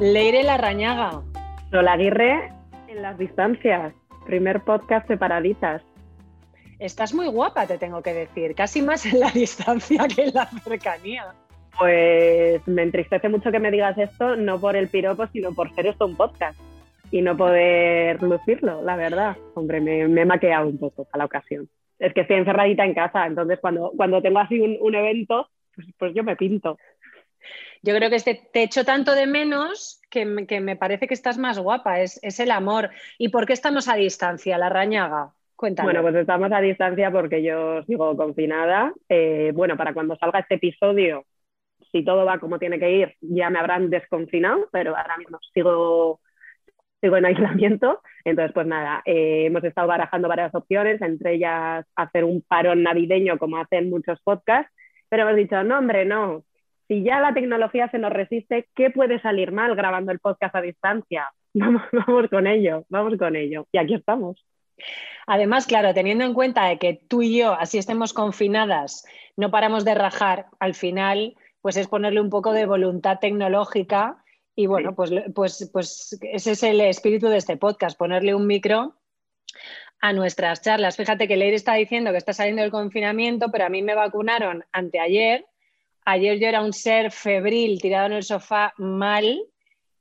Leire Larrañaga. Lola Aguirre en las distancias. Primer podcast separaditas. Estás muy guapa, te tengo que decir. Casi más en la distancia que en la cercanía. Pues me entristece mucho que me digas esto, no por el piropo, sino por ser esto un podcast y no poder lucirlo, la verdad. Hombre, me, me he maqueado un poco a la ocasión. Es que estoy encerradita en casa, entonces cuando, cuando tengo así un, un evento, pues, pues yo me pinto. Yo creo que este, te echo tanto de menos que me, parece que estás más guapa, es, es, el amor. ¿Y por qué estamos a distancia, la rañaga? Cuéntame. Bueno, pues estamos a distancia porque yo sigo confinada. Eh, bueno, para cuando salga este episodio, si todo va como tiene que ir, ya me habrán desconfinado, pero ahora mismo sigo, sigo en aislamiento. Entonces, pues nada, eh, hemos estado barajando varias opciones, entre ellas hacer un parón navideño como hacen muchos podcasts, pero hemos dicho, no, hombre, no, si ya la tecnología se nos resiste, ¿qué puede salir mal grabando el podcast a distancia? Vamos, vamos con ello, vamos con ello. Y aquí estamos. Además, claro, teniendo en cuenta de que tú y yo, así estemos confinadas, no paramos de rajar, al final, pues es ponerle un poco de voluntad tecnológica y bueno, pues, pues, pues ese es el espíritu de este podcast, ponerle un micro a nuestras charlas. Fíjate que Leire está diciendo que está saliendo del confinamiento, pero a mí me vacunaron anteayer Ayer yo era un ser febril tirado en el sofá mal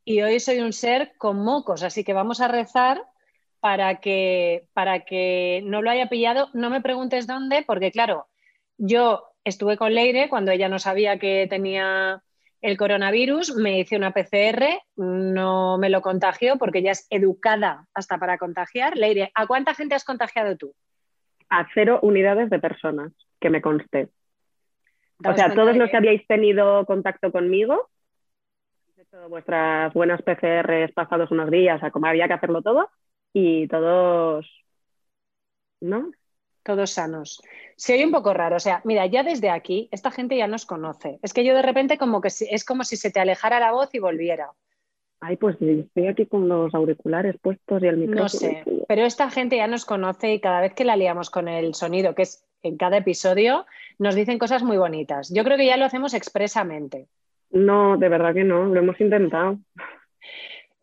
y hoy soy un ser con mocos, así que vamos a rezar para que, para que no lo haya pillado. No me preguntes dónde, porque claro, yo estuve con Leire cuando ella no sabía que tenía el coronavirus, me hice una PCR, no me lo contagió porque ella es educada hasta para contagiar. Leire, ¿a cuánta gente has contagiado tú? A cero unidades de personas, que me conste. O sea, todos los que habíais tenido contacto conmigo, hecho vuestras buenas PCRs pasados unos días, o sea, como había que hacerlo todo, y todos, ¿no? Todos sanos. Se oye un poco raro, o sea, mira, ya desde aquí, esta gente ya nos conoce. Es que yo de repente como que es como si se te alejara la voz y volviera. Ay, pues estoy aquí con los auriculares puestos y el micrófono. No sé, pero esta gente ya nos conoce y cada vez que la liamos con el sonido, que es en cada episodio, nos dicen cosas muy bonitas. Yo creo que ya lo hacemos expresamente. No, de verdad que no, lo hemos intentado.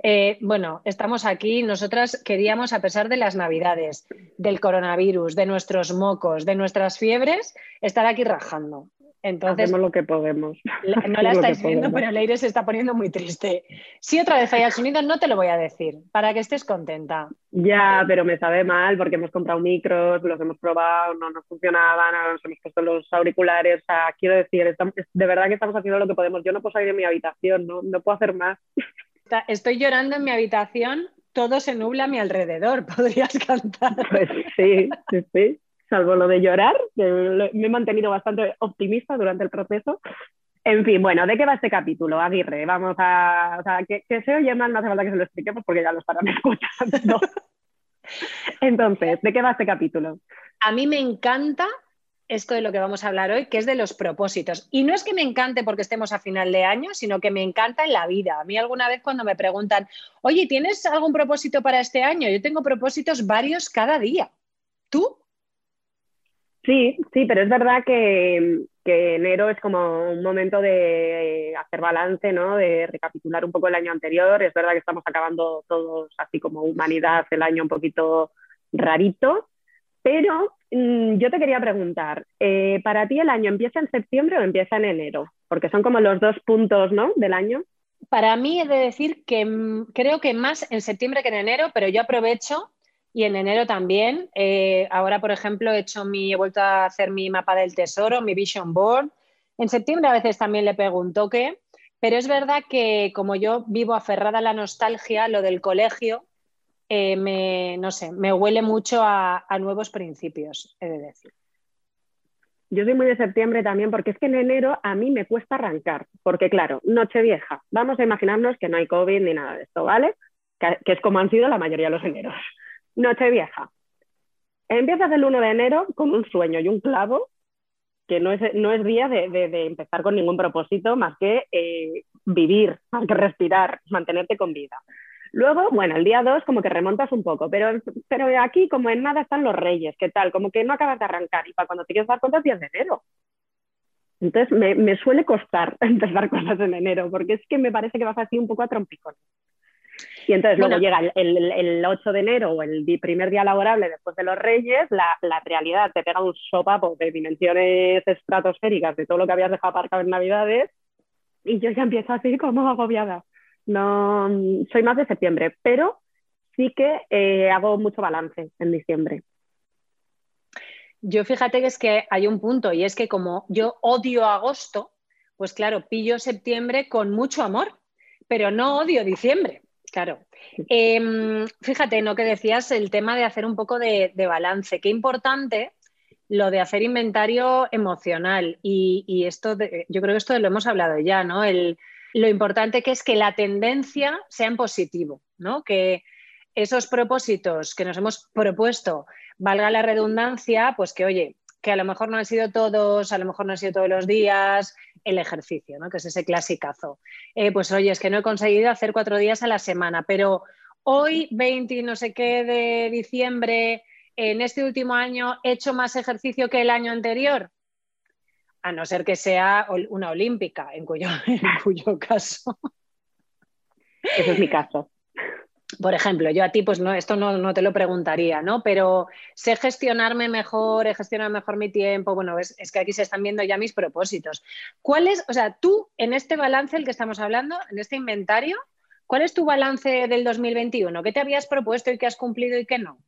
Eh, bueno, estamos aquí. Nosotras queríamos, a pesar de las navidades, del coronavirus, de nuestros mocos, de nuestras fiebres, estar aquí rajando. Entonces, Hacemos lo que podemos. no la estáis viendo, pero Leire se está poniendo muy triste. Si otra vez falla el sonido, no te lo voy a decir, para que estés contenta. Ya, pero me sabe mal porque hemos comprado micros, los hemos probado, no nos funcionaban, nos hemos puesto los auriculares. O sea, quiero decir, estamos, de verdad que estamos haciendo lo que podemos. Yo no puedo salir de mi habitación, no, no puedo hacer más. Estoy llorando en mi habitación, todo se nubla a mi alrededor, podrías cantar. Pues sí, sí, sí salvo lo de llorar, me he mantenido bastante optimista durante el proceso. En fin, bueno, ¿de qué va este capítulo, Aguirre? Vamos a. O sea, que, que se oye mal, no hace falta que se lo expliquemos porque ya lo estarán escuchando. Entonces, ¿de qué va este capítulo? A mí me encanta esto de lo que vamos a hablar hoy, que es de los propósitos. Y no es que me encante porque estemos a final de año, sino que me encanta en la vida. A mí alguna vez cuando me preguntan, oye, ¿tienes algún propósito para este año? Yo tengo propósitos varios cada día. ¿Tú? Sí, sí, pero es verdad que, enero es como un momento de hacer balance, ¿no? De recapitular un poco el año anterior. Es verdad que estamos acabando todos así como humanidad el año un poquito rarito, pero mmm, yo te quería preguntar, eh, ¿para ti el año empieza en septiembre o empieza en enero? Porque son como los dos puntos, ¿no? Del año. Para mí he de decir que mm, creo que más en septiembre que en enero, pero yo aprovecho y en enero también. Eh, ahora, por ejemplo, he, hecho mi, he vuelto a hacer mi mapa del tesoro, mi vision board. En septiembre a veces también le pego un toque, pero es verdad que como yo vivo aferrada a la nostalgia, lo del colegio, eh, me, no sé, me huele mucho a, nuevos principios, he de decir. Yo soy muy de septiembre también porque es que en enero a mí me cuesta arrancar, porque claro, Nochevieja, vamos a imaginarnos que no hay COVID ni nada de esto, ¿vale? Que, que es como han sido la mayoría de los eneros. Nochevieja. Empiezas el 1 de enero con un sueño y un clavo, que no es, no es día de, empezar con ningún propósito más que eh, vivir, más que respirar, mantenerte con vida. Luego, bueno, el día 2 como que remontas un poco, pero, pero aquí como en nada están los reyes, ¿qué tal? Como que no acabas de arrancar y para cuando te quieres dar cuenta es 10 de enero. Entonces me, suele costar empezar cosas en enero, porque es que me parece que vas así un poco a trompicón. Y entonces luego llega el, 8 de enero o el primer día laborable después de los Reyes, la, realidad te pega un sopapo de dimensiones estratosféricas de todo lo que habías dejado aparcado en Navidades y yo ya empiezo así como agobiada. No, soy más de septiembre, pero sí que eh, hago mucho balance en diciembre. Yo fíjate que es que hay un punto y es que como yo odio agosto, pues claro, pillo septiembre con mucho amor, pero no odio diciembre. Claro. Em, fíjate, ¿no? Que decías el tema de hacer un poco de, balance. Qué importante lo de hacer inventario emocional. Y, esto, yo creo que esto lo hemos hablado ya, ¿no? lo importante que es que la tendencia sea en positivo, ¿no? Que esos propósitos que nos hemos propuesto, valga la redundancia, pues que, oye, que a lo mejor no han sido todos, a lo mejor no han sido todos los días, el ejercicio, ¿no? que es ese clasicazo. Eh, pues oye, es que no he conseguido hacer cuatro días a la semana, pero hoy, 20 no sé qué de diciembre, en este último año, he hecho más ejercicio que el año anterior. A no ser que sea una olímpica, en cuyo, en cuyo caso. Ese es mi caso por ejemplo, yo a ti, pues no, esto no, te lo preguntaría, ¿no? Pero sé gestionarme mejor, he gestionado mejor mi tiempo. Bueno, es, que aquí se están viendo ya mis propósitos. ¿Cuál es, o sea, tú en este balance del que estamos hablando, en este inventario, cuál es tu balance del 2021? ¿Qué te habías propuesto y qué has cumplido y qué no?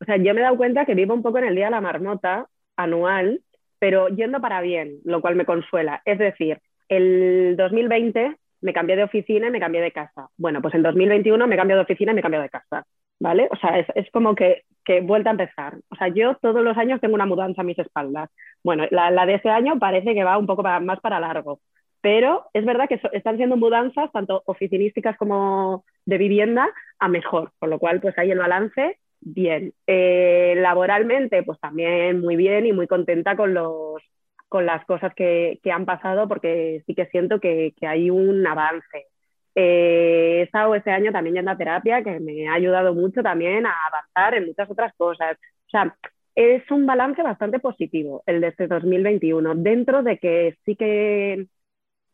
O sea, yo me he dado cuenta que vivo un poco en el día de la marmota anual, pero yendo para bien, lo cual me consuela. Es decir, el 2020 me cambié de oficina y me cambié de casa. Bueno, pues en 2021 me cambio de oficina y me cambio de casa, ¿vale? O sea, es, como que, que vuelta a empezar. O sea, yo todos los años tengo una mudanza a mis espaldas. Bueno, la, de ese año parece que va un poco más para largo, pero es verdad que están siendo mudanzas tanto oficinísticas como de vivienda a mejor, con lo cual pues ahí el balance bien. Eh, laboralmente pues también muy bien y muy contenta con los con las cosas que, han pasado porque sí que siento que, hay un avance. Eh, he estado este año también yendo a terapia que me ha ayudado mucho también a avanzar en muchas otras cosas. O sea, es un balance bastante positivo el de este 2021, dentro de que sí que,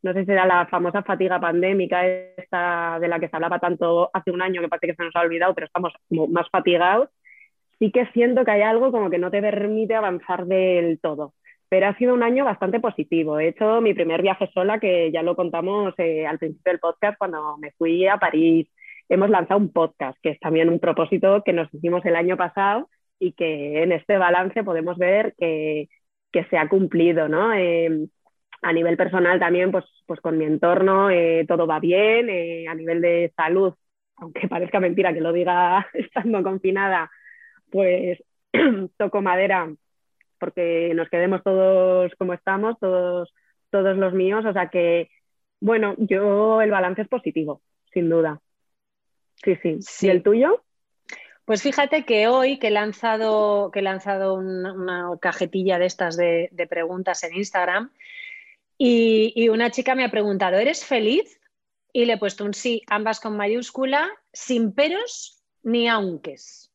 no sé si era la famosa fatiga pandémica esta de la que se hablaba tanto hace un año que parece que se nos ha olvidado, pero estamos como más fatigados, sí que siento que hay algo como que no te permite avanzar del todo pero ha sido un año bastante positivo. He hecho mi primer viaje sola, que ya lo contamos eh, al principio del podcast cuando me fui a París. Hemos lanzado un podcast, que es también un propósito que nos hicimos el año pasado y que en este balance podemos ver que, se ha cumplido, ¿no? Em, a nivel personal también, pues, pues con mi entorno eh, todo va bien. Eh, a nivel de salud, aunque parezca mentira que lo diga estando confinada, pues toco madera porque nos quedemos todos como estamos, todos, todos los míos. O sea que, bueno, yo el balance es positivo, sin duda. Sí, sí. ¿Y el tuyo? Pues fíjate que hoy que he lanzado, que he lanzado una, cajetilla de estas de, preguntas en Instagram y, y, una chica me ha preguntado, ¿eres feliz? Y le he puesto un sí, ambas con mayúscula, sin peros ni aunques.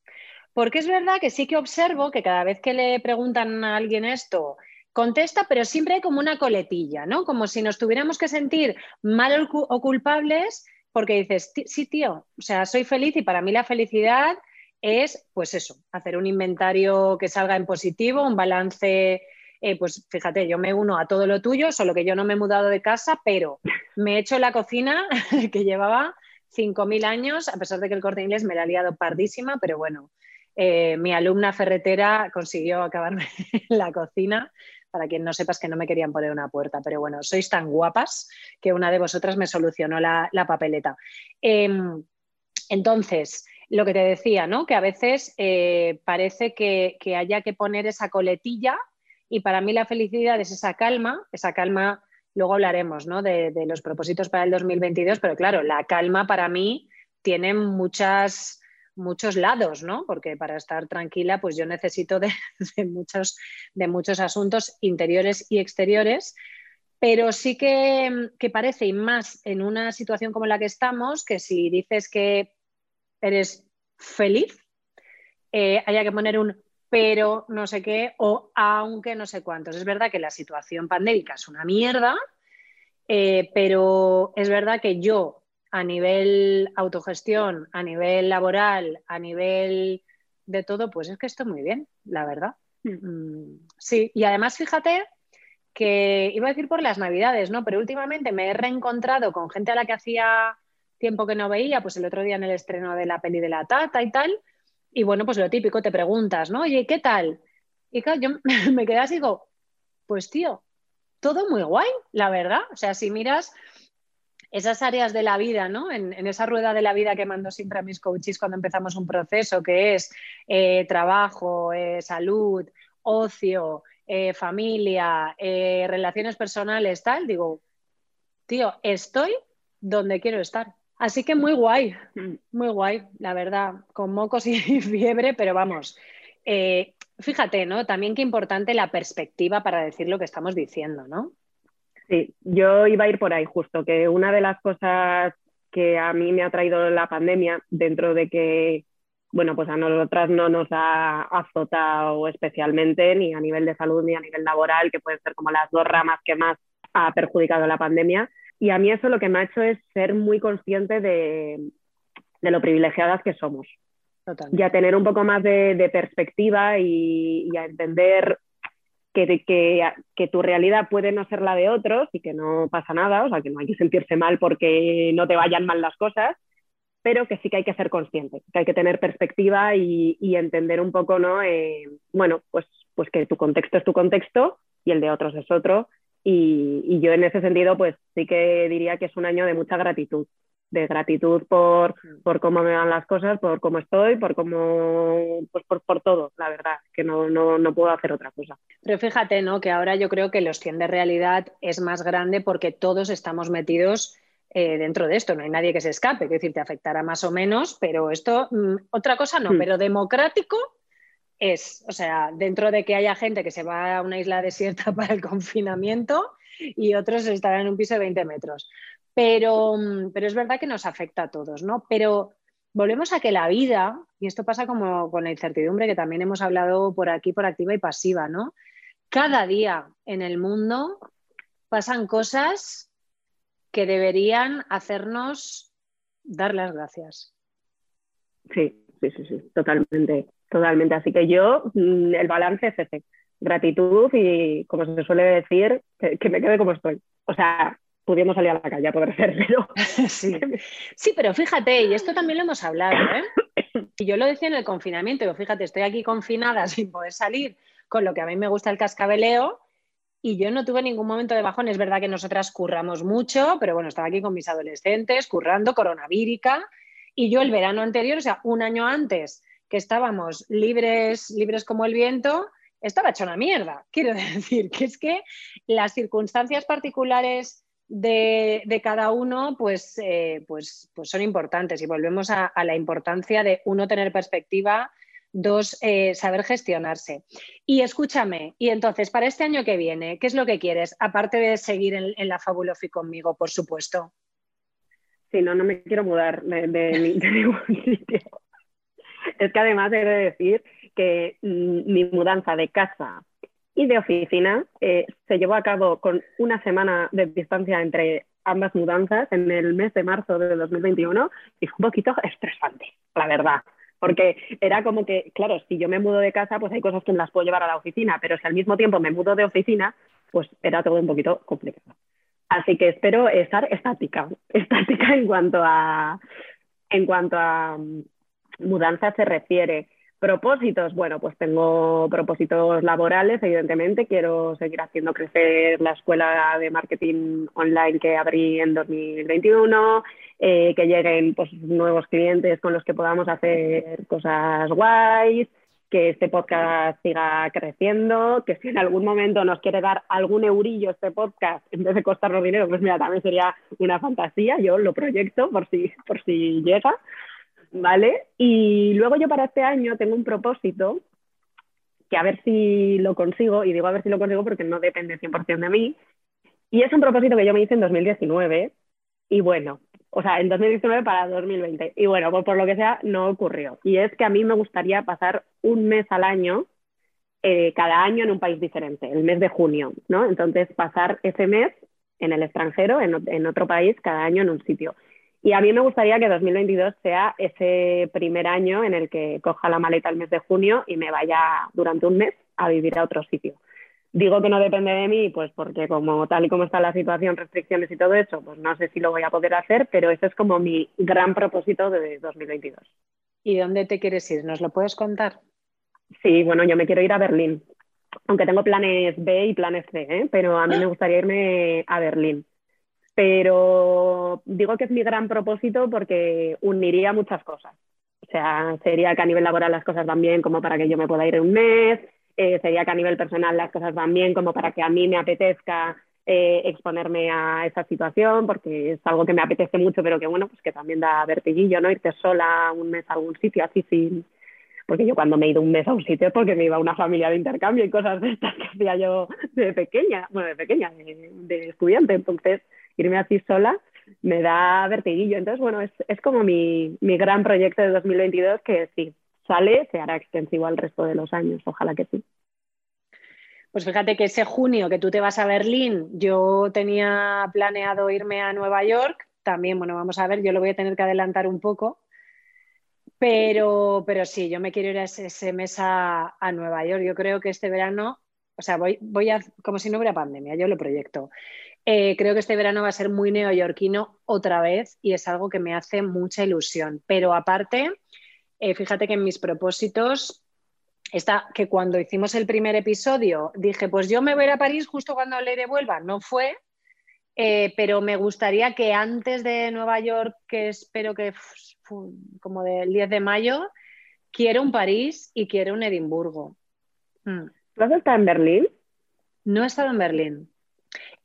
Porque es verdad que sí que observo que cada vez que le preguntan a alguien esto, contesta, pero siempre hay como una coletilla, ¿no? Como si nos tuviéramos que sentir mal o culpables porque dices, sí, tío, o sea, soy feliz y para mí la felicidad es, pues eso, hacer un inventario que salga en positivo, un balance, eh, pues fíjate, yo me uno a todo lo tuyo, solo que yo no me he mudado de casa, pero me he hecho la cocina que llevaba 5.000 años, a pesar de que el corte inglés me la ha liado pardísima, pero bueno, eh, mi alumna ferretera consiguió acabarme la cocina. Para quien no sepas que no me querían poner una puerta, pero bueno, sois tan guapas que una de vosotras me solucionó la, papeleta. Em, entonces, lo que te decía, ¿no? Que a veces eh, parece que, haya que poner esa coletilla y para mí la felicidad es esa calma, esa calma, luego hablaremos, ¿no? De, de los propósitos para el 2022, pero claro, la calma para mí tiene muchas muchos lados, ¿no? Porque para estar tranquila, pues yo necesito de, muchos, de muchos asuntos interiores y exteriores, pero sí que, parece, y más en una situación como la que estamos, que si dices que eres feliz, eh, haya que poner un pero no sé qué, o aunque no sé cuántos. Es verdad que la situación pandémica es una mierda, eh, pero es verdad que yo a nivel autogestión, a nivel laboral, a nivel de todo, pues es que estoy muy bien, la verdad. Mm. Sí, y además fíjate que iba a decir por las navidades, ¿no? Pero últimamente me he reencontrado con gente a la que hacía tiempo que no veía, pues el otro día en el estreno de la peli de la tata y tal. Y bueno, pues lo típico, te preguntas, ¿no? Oye, ¿qué tal? Y claro, yo me quedé así y digo, pues tío, todo muy guay, la verdad. O sea, si miras esas áreas de la vida, ¿no? En, esa rueda de la vida que mando siempre a mis coaches cuando empezamos un proceso, que es eh, trabajo, eh, salud, ocio, eh, familia, relaciones personales, tal, digo, tío, estoy donde quiero estar. Así que muy guay, muy guay, la verdad, con mocos y fiebre, pero vamos. fíjate, ¿no? También qué importante la perspectiva para decir lo que estamos diciendo, ¿no? Sí, yo iba a ir por ahí justo, que una de las cosas que a mí me ha traído la pandemia, dentro de que, bueno, pues a nosotras no nos ha azotado especialmente, ni a nivel de salud ni a nivel laboral, que pueden ser como las dos ramas que más ha perjudicado la pandemia. Y a mí eso lo que me ha hecho es ser muy consciente de, lo privilegiadas que somos. Y a tener un poco más de, perspectiva y, y, a entender que, que, tu realidad puede no ser la de otros y que no pasa nada, o sea, que no hay que sentirse mal porque no te vayan mal las cosas, pero que sí que hay que ser consciente, que hay que tener perspectiva y, entender un poco, ¿no? Eh, bueno, pues, pues que tu contexto es tu contexto y el de otros es otro. Y, y yo en ese sentido, pues sí que diría que es un año de mucha gratitud, de gratitud por, por cómo me van las cosas, por cómo estoy, por cómo, pues por, por todo, la verdad, que no, no, no, puedo hacer otra cosa. Pero fíjate, ¿no? Que ahora yo creo que los 100 de realidad es más grande porque todos estamos metidos eh, dentro de esto, no hay nadie que se escape, es decir, te afectará más o menos, pero esto, mm, otra cosa no, hmm. pero democrático es, o sea, dentro de que haya gente que se va a una isla desierta para el confinamiento y otros estarán en un piso de 20 metros. Pero, mm, pero es verdad que nos afecta a todos, ¿no? Pero volvemos a que la vida, y esto pasa como con la incertidumbre que también hemos hablado por aquí, por activa y pasiva, ¿no? Cada día en el mundo pasan cosas que deberían hacernos dar las gracias. Sí, sí, sí, sí, totalmente, totalmente. Así que yo, mm, el balance es ese, gratitud y, como se suele decir, que, que me quede como estoy. O sea, pudiendo salir a la calle a poder pero... sí. sí, pero fíjate, y esto también lo hemos hablado, ¿eh? Y yo lo decía en el confinamiento, pero fíjate, estoy aquí confinada sin poder salir, con lo que a mí me gusta el cascabeleo, y yo no tuve ningún momento de bajón. Es verdad que nosotras curramos mucho, pero bueno, estaba aquí con mis adolescentes, currando, coronavírica, y yo el verano anterior, o sea, un año antes que estábamos libres, libres como el viento, estaba hecho una mierda. Quiero decir que es que las circunstancias particulares de, cada uno, pues, eh, pues, pues, son importantes y volvemos a, la importancia de uno tener perspectiva, dos eh, saber gestionarse. Y escúchame, y entonces, para este año que viene, ¿qué es lo que quieres? Aparte de seguir en, la Fabulofi conmigo, por supuesto. Sí, no, no me quiero mudar de, ningún sitio. Es que además he de decir que mm, mi mudanza de casa y de oficina eh, se llevó a cabo con una semana de distancia entre ambas mudanzas en el mes de marzo de 2021 y fue un poquito estresante, la verdad. Porque era como que, claro, si yo me mudo de casa, pues hay cosas que me las puedo llevar a la oficina, pero si al mismo tiempo me mudo de oficina, pues era todo un poquito complicado. Así que espero estar estática, estática en cuanto a, en cuanto a mm, mudanza se refiere. Propósitos, bueno, pues tengo propósitos laborales, evidentemente. Quiero seguir haciendo crecer la escuela de marketing online que abrí en 2021, eh, que lleguen pues, nuevos clientes con los que podamos hacer cosas guays, que este podcast siga creciendo, que si en algún momento nos quiere dar algún eurillo este podcast en vez de costarnos dinero, pues mira, también sería una fantasía. Yo lo proyecto por si, por si llega. ¿Vale? Y luego yo para este año tengo un propósito que a ver si lo consigo, y digo a ver si lo consigo porque no depende 100% de mí, y es un propósito que yo me hice en 2019, y bueno, o sea, en 2019 para 2020, y bueno, pues por lo que sea, no ocurrió. Y es que a mí me gustaría pasar un mes al año eh, cada año en un país diferente, el mes de junio, ¿no? Entonces, pasar ese mes en el extranjero, en, otro país, cada año en un sitio. Y a mí me gustaría que 2022 sea ese primer año en el que coja la maleta el mes de junio y me vaya durante un mes a vivir a otro sitio. Digo que no depende de mí, pues porque como tal y como está la situación, restricciones y todo eso, pues no sé si lo voy a poder hacer, pero ese es como mi gran propósito de 2022. ¿Y dónde te quieres ir? ¿Nos lo puedes contar? Sí, bueno, yo me quiero ir a Berlín, aunque tengo planes B y planes C, ¿eh? pero a mí me gustaría irme a Berlín. Pero digo que es mi gran propósito porque uniría muchas cosas. O sea, sería que a nivel laboral las cosas van bien como para que yo me pueda ir un mes, eh, sería que a nivel personal las cosas van bien como para que a mí me apetezca eh, exponerme a esa situación, porque es algo que me apetece mucho, pero que bueno, pues que también da vertiguillo, ¿no? Irte sola un mes a algún sitio así sin, porque yo cuando me he ido un mes a un sitio es porque me iba a una familia de intercambio y cosas de estas que hacía yo de pequeña, bueno, de pequeña, de, estudiante, entonces irme así sola me da vertiguillo. Entonces, bueno, es, es como mi, mi gran proyecto de 2022 que si sale se hará extensivo al resto de los años, ojalá que sí. Pues fíjate que ese junio que tú te vas a Berlín, yo tenía planeado irme a Nueva York, también, bueno, vamos a ver, yo lo voy a tener que adelantar un poco, pero, pero sí, yo me quiero ir a ese, mes a, Nueva York. Yo creo que este verano, o sea, voy, voy a, como si no hubiera pandemia, yo lo proyecto. Eh, creo que este verano va a ser muy neoyorquino otra vez y es algo que me hace mucha ilusión. Pero aparte, eh, fíjate que en mis propósitos está que cuando hicimos el primer episodio dije, pues yo me voy a, ir a París justo cuando le devuelva. No fue, eh, pero me gustaría que antes de Nueva York, que espero que como del 10 de mayo, quiero un París y quiero un Edimburgo. Mm. ¿Tú has estado en Berlín? No he estado en Berlín.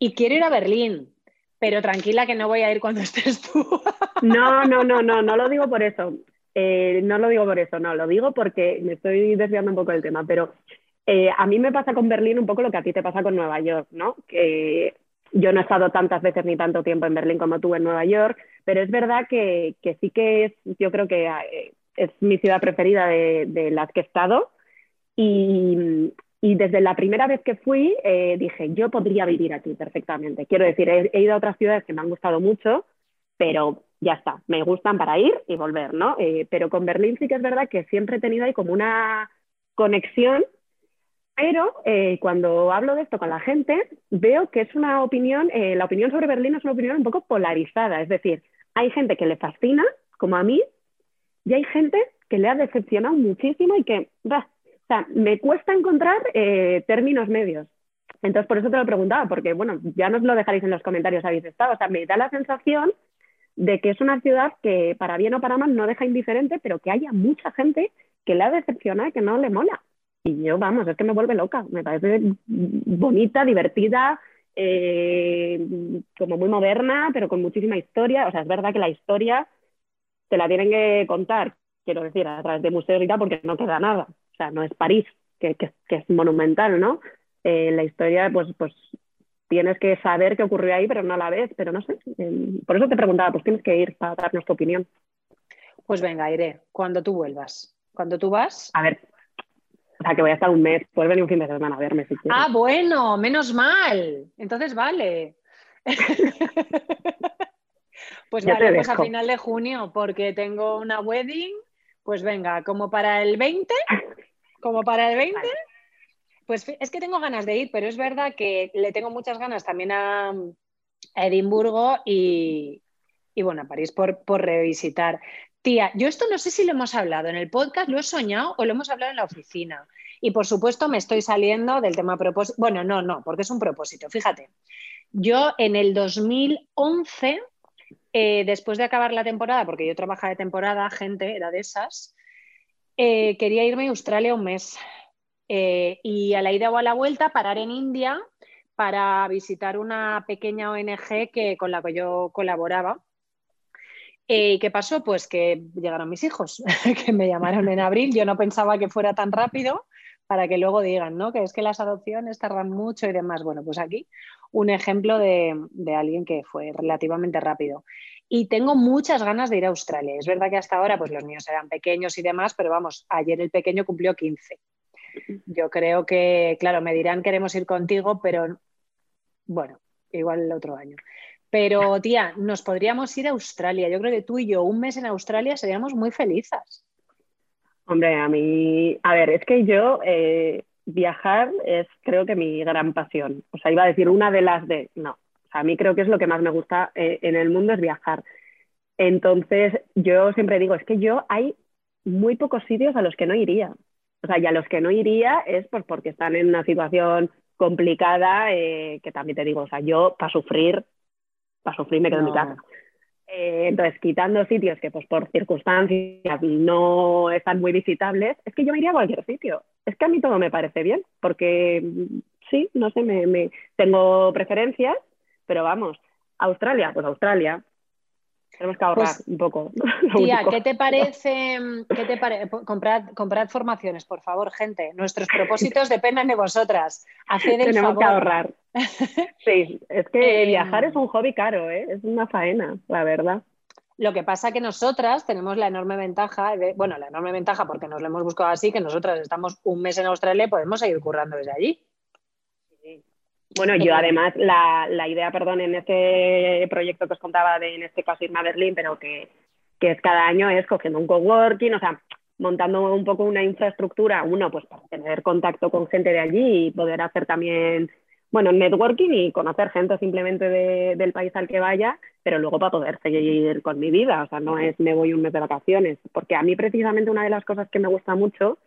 Y quiero ir a Berlín, pero tranquila que no voy a ir cuando estés tú. No, no, no, no, no lo digo por eso. Eh, no lo digo por eso, no, lo digo porque me estoy desviando un poco del tema, pero eh, a mí me pasa con Berlín un poco lo que a ti te pasa con Nueva York, ¿no? Que yo no he estado tantas veces ni tanto tiempo en Berlín como tú en Nueva York, pero es verdad que, sí que es, yo creo que eh, es mi ciudad preferida de, las que he estado. Y, desde la primera vez que fui eh, dije, yo podría vivir aquí perfectamente. Quiero decir, he, ido a otras ciudades que me han gustado mucho, pero ya está, me gustan para ir y volver, ¿no? Eh, pero con Berlín sí que es verdad que siempre he tenido ahí como una conexión pero eh, cuando hablo de esto con la gente, veo que es una opinión, eh, la opinión sobre Berlín es una opinión un poco polarizada. Es decir, hay gente que le fascina, como a mí, y hay gente que le ha decepcionado muchísimo y que, o sea, me cuesta encontrar eh, términos medios. Entonces, por eso te lo preguntaba, porque, bueno, ya nos lo dejaréis en los comentarios, habéis estado. O sea, me da la sensación de que es una ciudad que, para bien o para mal, no deja indiferente, pero que haya mucha gente que le ha decepcionado y que no le mola. Y yo, vamos, es que me vuelve loca. Me parece bonita, divertida, eh, como muy moderna, pero con muchísima historia. O sea, es verdad que la historia te la tienen que contar, quiero decir, a través de museos y tal, porque no queda nada. Sea, no es París, que, que, es monumental, ¿no? Eh, la historia, pues, pues tienes que saber qué ocurrió ahí, pero no la ves. Pero no sé. Eh, por eso te preguntaba, pues tienes que ir para darnos tu opinión. Pues venga, iré, cuando tú vuelvas. Cuando tú vas. A ver, o sea, que voy a estar un mes, puedes venir un fin de semana a verme si quieres. Ah, bueno, menos mal. Entonces vale. pues vale, pues a final de junio, porque tengo una wedding, pues venga, como para el 20, como para el 20. Pues es que tengo ganas de ir, pero es verdad que le tengo muchas ganas también a, Edimburgo y, bueno, a París por, por revisitar. Tía, yo esto no sé si lo hemos hablado en el podcast, lo he soñado o lo hemos hablado en la oficina. Y por supuesto me estoy saliendo del tema propósito. Bueno, no, no, porque es un propósito. Fíjate, yo en el 2011, eh, después de acabar la temporada, porque yo trabajaba de temporada, gente, era de esas, eh, quería irme a Australia un mes. Eh, y a la ida o a la vuelta parar en India para visitar una pequeña ONG que, con la que yo colaboraba ¿Y qué pasó? Pues que llegaron mis hijos, que me llamaron en abril. Yo no pensaba que fuera tan rápido para que luego digan, ¿no? Que es que las adopciones tardan mucho y demás. Bueno, pues aquí un ejemplo de, alguien que fue relativamente rápido. Y tengo muchas ganas de ir a Australia. Es verdad que hasta ahora pues los niños eran pequeños y demás, pero vamos, ayer el pequeño cumplió 15. yo creo que, claro, me dirán queremos ir contigo, pero bueno, igual el otro año. Pero, tía, nos podríamos ir a Australia. Yo creo que tú y yo, un mes en Australia, seríamos muy felices. Hombre, a mí, a ver, es que yo eh, viajar es creo que mi gran pasión. O sea, iba a decir una de las de, no, o sea, a mí creo que es lo que más me gusta eh, en el mundo es viajar. Entonces, yo siempre digo, es que yo hay muy pocos sitios a los que no iría. O sea, y a los que no iría es pues porque están en una situación complicada, eh, que también te digo, o sea, yo para sufrir, para sufrir me quedo en mi casa. Eh, entonces, quitando sitios que pues por circunstancias no están muy visitables, es que yo me iría a cualquier sitio. Es que a mí todo me parece bien, porque sí, no sé, me, tengo preferencias, pero vamos, Australia, pues Australia, tenemos que ahorrar pues, un poco. Tía, ¿qué te parece? ¿qué te comprad, formaciones, por favor, gente. Nuestros propósitos dependen de vosotras. Haced el tenemos que ahorrar. Sí, es que em, viajar es un hobby caro, ¿eh? es una faena, la verdad. Lo que pasa que nosotras tenemos la enorme ventaja, bueno, la enorme ventaja porque nos lo hemos buscado así, que nosotras estamos un mes en Australia y podemos seguir currando desde allí. Bueno, yo además, la, la, idea, perdón, en este proyecto que os contaba de, en este caso, irme a Berlín, pero que, que es cada año, es cogiendo un coworking, o sea, montando un poco una infraestructura, uno, pues para tener contacto con gente de allí y poder hacer también, bueno, networking y conocer gente simplemente de, del país al que vaya, pero luego para poder seguir con mi vida, o sea, no es me voy un mes de vacaciones, porque a mí precisamente una de las cosas que me gusta mucho,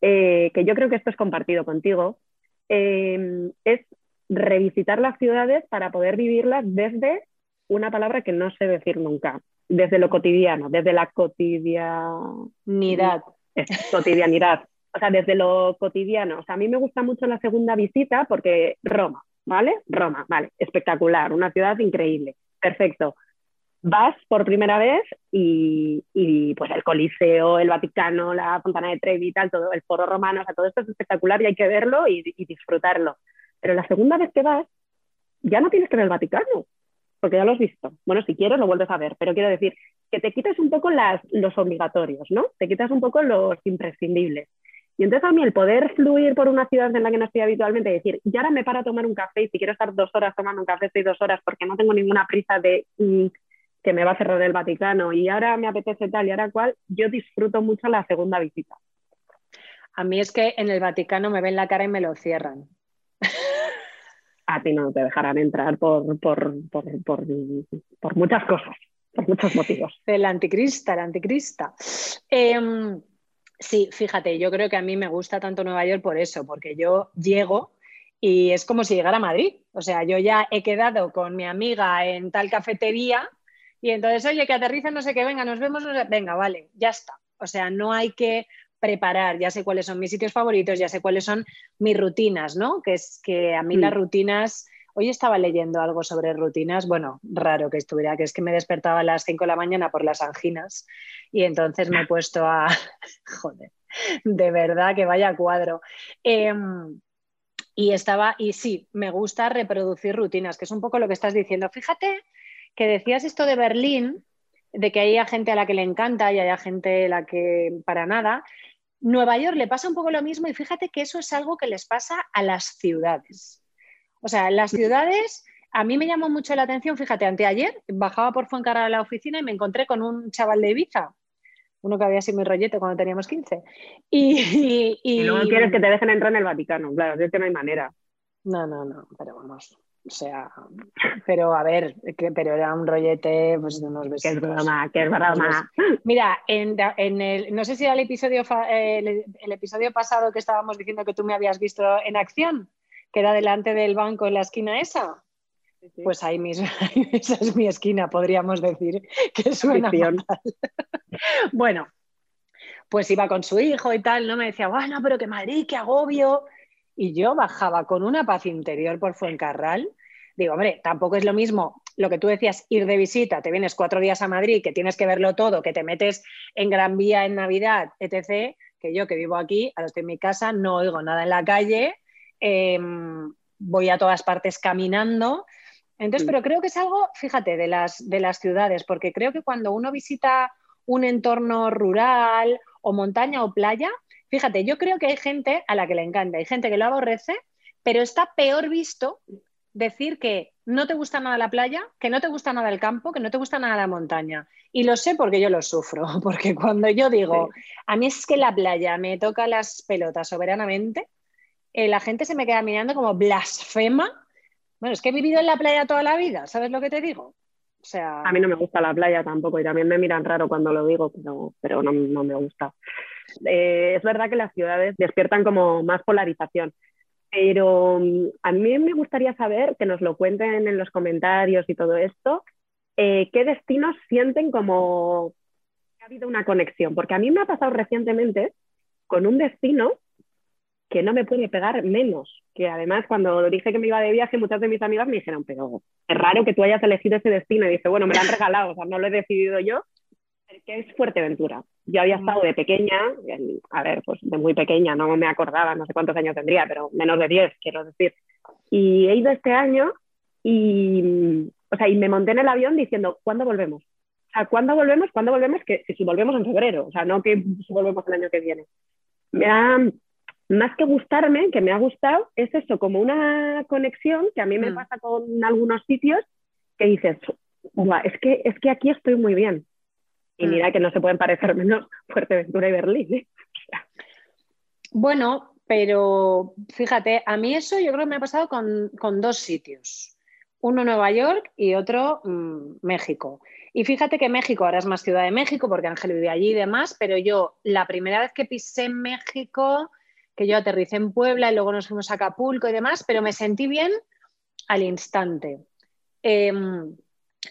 eh, que yo creo que esto es compartido contigo, eh, es revisitar las ciudades para poder vivirlas desde una palabra que no sé decir nunca, desde lo cotidiano, desde la cotidianidad. cotidianidad. O sea, desde lo cotidiano. O sea, a mí me gusta mucho la segunda visita porque Roma, ¿vale? Roma, vale, espectacular, una ciudad increíble, perfecto. Vas por primera vez y, pues el Coliseo, el Vaticano, la Fontana de Trevi y tal, todo el foro romano, o sea, todo esto es espectacular y hay que verlo y disfrutarlo. Pero la segunda vez que vas, ya no tienes que ver el Vaticano, porque ya lo has visto. Bueno, si quieres lo vuelves a ver, pero quiero decir que te quitas un poco las, los obligatorios, ¿no? Te quitas un poco los imprescindibles. Y entonces a mí el poder fluir por una ciudad en la que no estoy habitualmente y decir, ya ahora me para tomar un café y si quiero estar dos horas tomando un café estoy dos horas porque no tengo ninguna prisa de mm, que me va a cerrar el Vaticano y ahora me apetece tal y ahora cual, yo disfruto mucho la segunda visita. A mí es que en el Vaticano me ven la cara y me lo cierran a ti no te dejarán entrar por, muchas cosas, por muchos motivos. El anticrista, el anticrista. Em, sí, fíjate, yo creo que a mí me gusta tanto Nueva York por eso, porque yo llego y es como si llegara a Madrid. O sea, yo ya he quedado con mi amiga en tal cafetería y entonces, oye, que aterriza, no sé qué, venga, nos vemos, venga, vale, ya está. O sea, no hay que preparar, ya sé cuáles son mis sitios favoritos, ya sé cuáles son mis rutinas, ¿no? Que es que a mí las mm. rutinas, hoy estaba leyendo algo sobre rutinas, bueno, raro que estuviera, que es que me despertaba a las 5 de la mañana por las anginas y entonces me he puesto a, joder, de verdad que vaya cuadro. Em, y estaba, y sí, me gusta reproducir rutinas, que es un poco lo que estás diciendo. Fíjate que decías esto de Berlín, de que hay gente a la que le encanta y hay gente a la que para nada. Nueva York le pasa un poco lo mismo y fíjate que eso es algo que les pasa a las ciudades. O sea, las ciudades, a mí me llamó mucho la atención, fíjate, anteayer bajaba por Fuencarral a la oficina y me encontré con un chaval de Ibiza, uno que había sido mi rollete cuando teníamos 15. Y, y, luego quieres que te dejen entrar en el Vaticano, claro, es que no hay manera. No, no, no, pero vamos, o sea, pero a ver, que, pero era un rollete pues, de unos vestidos. Que es broma, que es broma. Mira, en, en, el, no sé si era el episodio, el, episodio pasado que estábamos diciendo que tú me habías visto en acción, que era delante del banco en la esquina esa. Pues ahí mismo, esa es mi esquina, podríamos decir, que suena mal. bueno, pues iba con su hijo y tal, ¿no? Me decía, bueno, pero que Madrid, qué agobio y yo bajaba con una paz interior por Fuencarral. Digo, hombre, tampoco es lo mismo lo que tú decías, ir de visita, te vienes cuatro días a Madrid, que tienes que verlo todo, que te metes en Gran Vía en Navidad, etc., que yo que vivo aquí, ahora estoy en mi casa, no oigo nada en la calle, em, voy a todas partes caminando. Entonces, pero creo que es algo, fíjate, de las, de las ciudades, porque creo que cuando uno visita un entorno rural o montaña o playa, Fíjate, yo creo que hay gente a la que le encanta, hay gente que lo aborrece, pero está peor visto decir que no te gusta nada la playa, que no te gusta nada el campo, que no te gusta nada la montaña. Y lo sé porque yo lo sufro, porque cuando yo digo, a mí es que la playa me toca las pelotas soberanamente, eh, la gente se me queda mirando como blasfema. Bueno, es que he vivido en la playa toda la vida, ¿sabes lo que te digo? O sea... A mí no me gusta la playa tampoco y también me miran raro cuando lo digo, pero, no, me gusta. Eh, es verdad que las ciudades despiertan como más polarización pero mm, a mí me gustaría saber, que nos lo cuenten en los comentarios y todo esto, eh, qué destinos sienten como que ha habido una conexión. Porque a mí me ha pasado recientemente con un destino que no me puede pegar menos. Que además, cuando dije que me iba de viaje, muchas de mis amigas me dijeron, pero es raro que tú hayas elegido ese destino. Y dije, bueno, me lo han regalado, o sea, no lo he decidido yo, que es Fuerteventura. Yo había estado de pequeña, a ver, pues de muy pequeña, no me acordaba, no sé cuántos años tendría, pero menos de 10, quiero decir. Y he ido este año y, o sea, y me monté en el avión diciendo, ¿cuándo volvemos? O sea, ¿cuándo volvemos? ¿Cuándo volvemos? Que, si volvemos en febrero, o sea, no que si volvemos el año que viene. Me ha, más que gustarme, que me ha gustado, es eso, como una conexión que a mí me mm. pasa con algunos sitios que dices, es que, es que aquí estoy muy bien. Y mira que no se pueden parecer menos Fuerteventura y Berlín. ¿eh? Bueno, pero fíjate, a mí eso yo creo que me ha pasado con, dos sitios. Uno Nueva York y otro mm, México. Y fíjate que México ahora es más Ciudad de México porque Ángel vive allí y demás, pero yo la primera vez que pisé en México, que yo aterricé en Puebla y luego nos fuimos a Acapulco y demás, pero me sentí bien al instante. Em,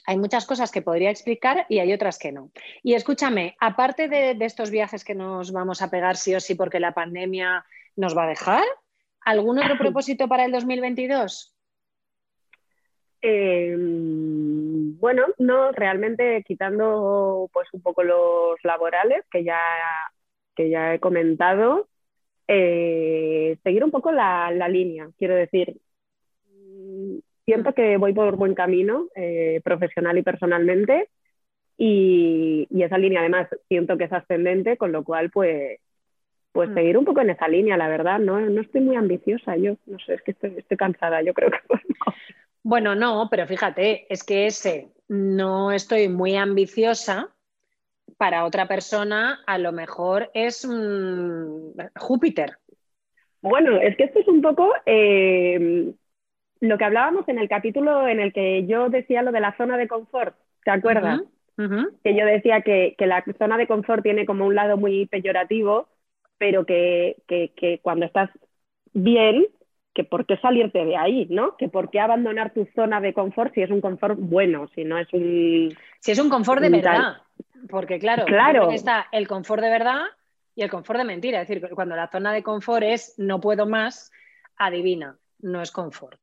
hay muchas cosas que podría explicar y hay otras que no. Y escúchame, aparte de, estos viajes que nos vamos a pegar sí o sí porque la pandemia nos va a dejar, ¿algún otro propósito para el 2022? Em, bueno, no, realmente quitando pues un poco los laborales que ya, que ya he comentado, eh, seguir un poco la, la línea, quiero decir, siento que voy por buen camino, eh, profesional y personalmente, y, esa línea además siento que es ascendente, con lo cual pues, pues mm. seguir un poco en esa línea, la verdad, no, no estoy muy ambiciosa, yo no sé, es que estoy, estoy cansada, yo creo que... Bueno, no, pero fíjate, es que ese no estoy muy ambiciosa, para otra persona a lo mejor es Júpiter. Bueno, es que esto es un poco eh, lo que hablábamos en el capítulo en el que yo decía lo de la zona de confort, ¿te acuerdas? Que yo decía que, la zona de confort tiene como un lado muy peyorativo, pero que, cuando estás bien, que por qué salirte de ahí, ¿no? Que por qué abandonar tu zona de confort si es un confort bueno, si no es un... Si es un confort de verdad, porque claro, claro. está el confort de verdad y el confort de mentira, es decir, cuando la zona de confort es no puedo más, adivina, no es confort.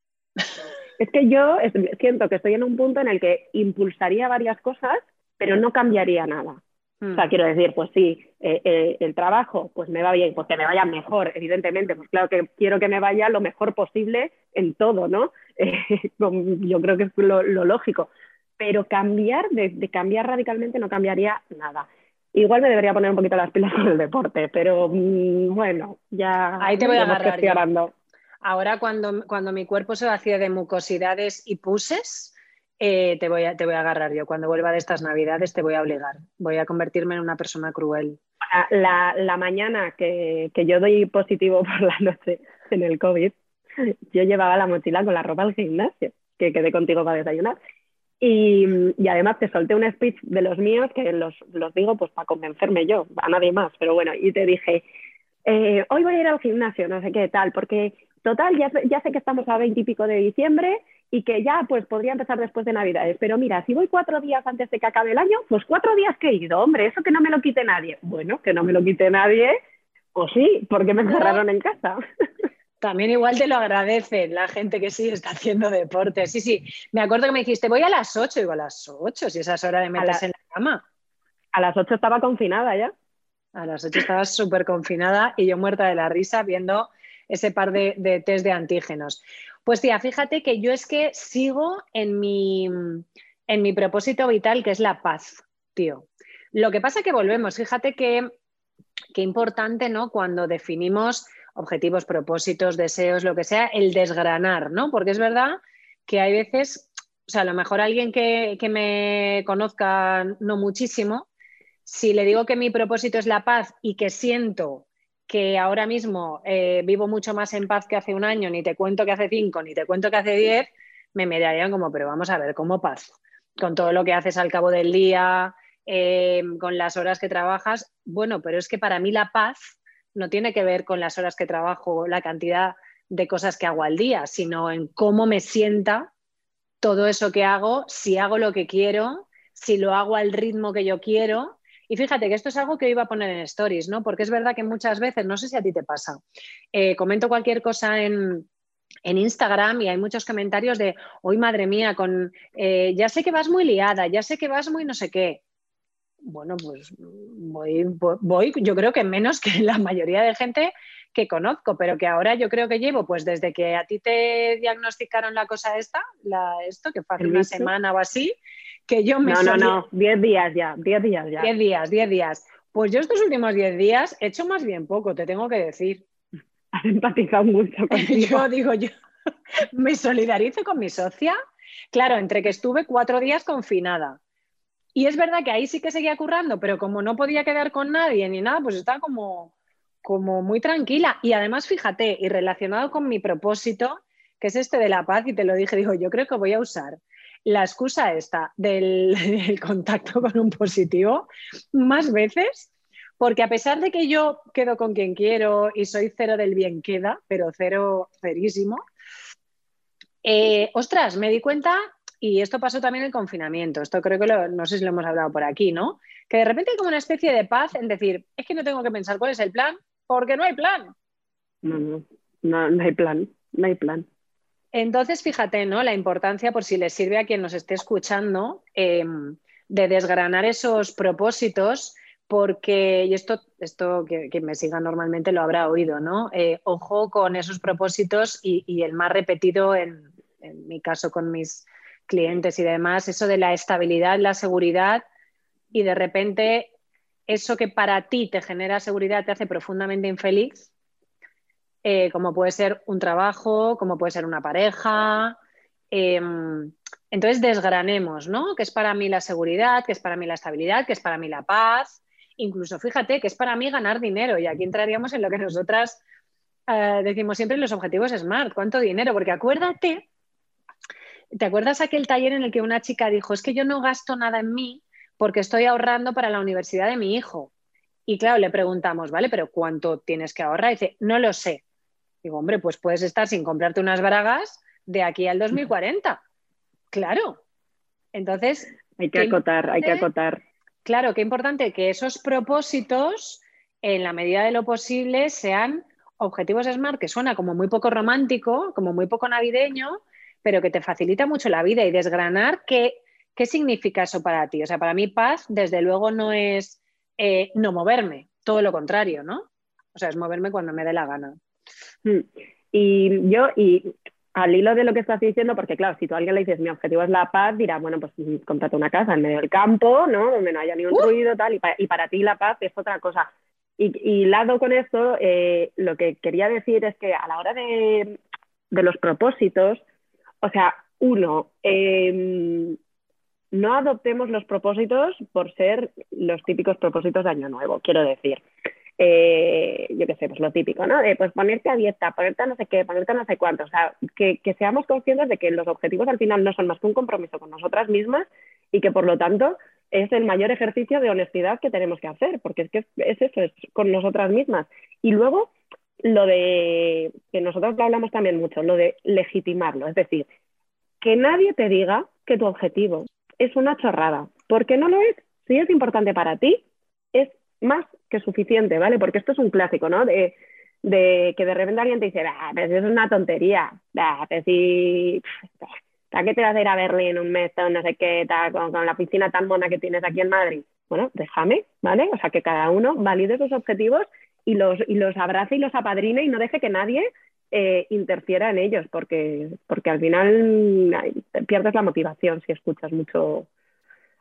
Es que yo siento que estoy en un punto en el que impulsaría varias cosas, pero no cambiaría nada. O sea, hmm. quiero decir, pues sí, eh, eh, el trabajo, pues me va bien, pues que me vaya mejor, evidentemente, pues claro que quiero que me vaya lo mejor posible en todo, ¿no? yo creo que es lo, lógico. Pero cambiar, de, cambiar radicalmente no cambiaría nada. Igual me debería poner un poquito las pilas con el deporte, pero mm, bueno, ya... Ahí te voy a agarrar. Ahora cuando, cuando mi cuerpo se vacía de mucosidades y puses, eh, te, voy a, te voy a agarrar yo. Cuando vuelva de estas navidades te voy a obligar. Voy a convertirme en una persona cruel. La, la mañana que, que, yo doy positivo por la noche en el COVID, yo llevaba la mochila con la ropa al gimnasio, que quedé contigo para desayunar. Y, y, además te solté un speech de los míos que los, los digo pues para convencerme yo, a nadie más, pero bueno, y te dije, eh, hoy voy a ir al gimnasio, no sé qué tal, porque total, ya, ya sé que estamos a veintipico de diciembre y que ya pues podría empezar después de Navidades. Pero mira, si voy cuatro días antes de que acabe el año, pues cuatro días que he ido, hombre, eso que no me lo quite nadie. Bueno, que no me lo quite nadie, o sí, porque me encerraron en casa. También igual te lo agradecen la gente que sí está haciendo deporte. Sí, sí. Me acuerdo que me dijiste, voy a las ocho, digo, a las ocho, si esa es hora de meterse en la cama. A las ocho estaba confinada ya. A las ocho estaba súper confinada y yo muerta de la risa viendo ese par de, test de antígenos. Pues tía, fíjate que yo es que sigo en mi, en mi propósito vital, que es la paz, tío. Lo que pasa que volvemos, fíjate que qué importante, ¿no? Cuando definimos objetivos, propósitos, deseos, lo que sea, el desgranar, ¿no? Porque es verdad que hay veces, o sea, a lo mejor alguien que, me conozca no muchísimo, si le digo que mi propósito es la paz y que siento que ahora mismo eh, vivo mucho más en paz que hace un año, ni te cuento que hace cinco, ni te cuento que hace diez, me mirarían como, pero vamos a ver, ¿cómo paz? Con todo lo que haces al cabo del día, eh, con las horas que trabajas. Bueno, pero es que para mí la paz no tiene que ver con las horas que trabajo, la cantidad de cosas que hago al día, sino en cómo me sienta todo eso que hago, si hago lo que quiero, si lo hago al ritmo que yo quiero. Y fíjate que esto es algo que iba a poner en stories, ¿no? Porque es verdad que muchas veces, no sé si a ti te pasa, eh, comento cualquier cosa en, Instagram y hay muchos comentarios de, hoy madre mía, con, eh, ya sé que vas muy liada, ya sé que vas muy no sé qué bueno, pues voy, voy, yo creo que menos que la mayoría de gente que conozco, pero que ahora yo creo que llevo, pues desde que a ti te diagnosticaron la cosa esta, la, esto, que fue hace una semana o así, que yo me... No, no, no, 10 días ya, 10 días ya. 10 días, 10 días. Pues yo estos últimos 10 días he hecho más bien poco, te tengo que decir. Has empatizado mucho contigo. yo digo, yo me solidarizo con mi socia. Claro, entre que estuve cuatro días confinada, y es verdad que ahí sí que seguía currando, pero como no podía quedar con nadie ni nada, pues estaba como, como muy tranquila. Y además, fíjate, y relacionado con mi propósito, que es este de la paz, y te lo dije, digo, yo creo que voy a usar la excusa esta del, contacto con un positivo más veces, porque a pesar de que yo quedo con quien quiero y soy cero del bien queda, pero cero, cerísimo, eh, ostras, me di cuenta y esto pasó también en el confinamiento. Esto creo que no sé si lo hemos hablado por aquí, ¿no? Que de repente hay como una especie de paz en decir, es que no tengo que pensar cuál es el plan, porque no hay plan. No, no, no, hay plan, no hay plan. Entonces, fíjate, ¿no? La importancia, por si le sirve a quien nos esté escuchando, em, de desgranar esos propósitos, porque, y esto, esto que, me siga normalmente lo habrá oído, ¿no? Eh, ojo con esos propósitos y, el más repetido en mi caso con mis clientes y demás, eso de la estabilidad, la seguridad y de repente eso que para ti te genera seguridad te hace profundamente infeliz, eh, como puede ser un trabajo, como puede ser una pareja. Em, entonces desgranemos, ¿no? ¿Qué es para mí la seguridad? ¿Qué es para mí la estabilidad? ¿Qué es para mí la paz? Incluso fíjate que es para mí ganar dinero y aquí entraríamos en lo que nosotras eh, decimos siempre los objetivos SMART, ¿cuánto dinero? Porque acuérdate ¿Te acuerdas aquel taller en el que una chica dijo, es que yo no gasto nada en mí porque estoy ahorrando para la universidad de mi hijo? Y claro, le preguntamos, ¿vale? Pero ¿cuánto tienes que ahorrar? Dice, no lo sé. Digo, hombre, pues puedes estar sin comprarte unas bragas de aquí al 2040. Claro. Entonces. Hay que acotar, hay que acotar. Claro, qué importante que esos propósitos, en la medida de lo posible, sean objetivos SMART, que suena como muy poco romántico, como muy poco navideño, pero que te facilita mucho la vida y desgranar qué, qué significa eso para ti. O sea, para mí paz, desde luego, no es eh, no moverme, todo lo contrario, ¿no? O sea, es moverme cuando me dé la gana. Hmm. Y yo, y al hilo de lo que estás diciendo, porque claro, si tú a alguien le dices mi objetivo es la paz, dirá, bueno, pues contrata una casa en medio del campo, ¿no? Donde no haya ni un ¡Uh! ruido, tal, y, y, para ti la paz es otra cosa. Y, y lado con esto, eh, lo que quería decir es que a la hora de, de los propósitos, o sea, uno, em, no adoptemos los propósitos por ser los típicos propósitos de Año Nuevo, quiero decir. Eh, yo qué sé, pues lo típico, ¿no? De pues ponerte a dieta, ponerte a no sé qué, ponerte a no sé cuánto. O sea, que, seamos conscientes de que los objetivos al final no son más que un compromiso con nosotras mismas y que por lo tanto es el mayor ejercicio de honestidad que tenemos que hacer, porque es que es eso, es con nosotras mismas. Y luego, lo de, que nosotros lo hablamos también mucho, lo de legitimarlo, es decir, que nadie te diga que tu objetivo es una chorrada, porque no lo es. Si es importante para ti, es más que suficiente, ¿vale? Porque esto es un clásico, ¿no? De, que de repente alguien te dice, ah, pero es una tontería, ah, pero si, ¿para qué te vas a ir a Berlín un mes, no sé qué, con, con la piscina tan mona que tienes aquí en Madrid? Bueno, déjame, ¿vale? O sea, que cada uno valide sus objetivos y los, y los abrace y los apadrine y no deje que nadie eh, interfiera en ellos, porque, porque al final pierdes la motivación si escuchas mucho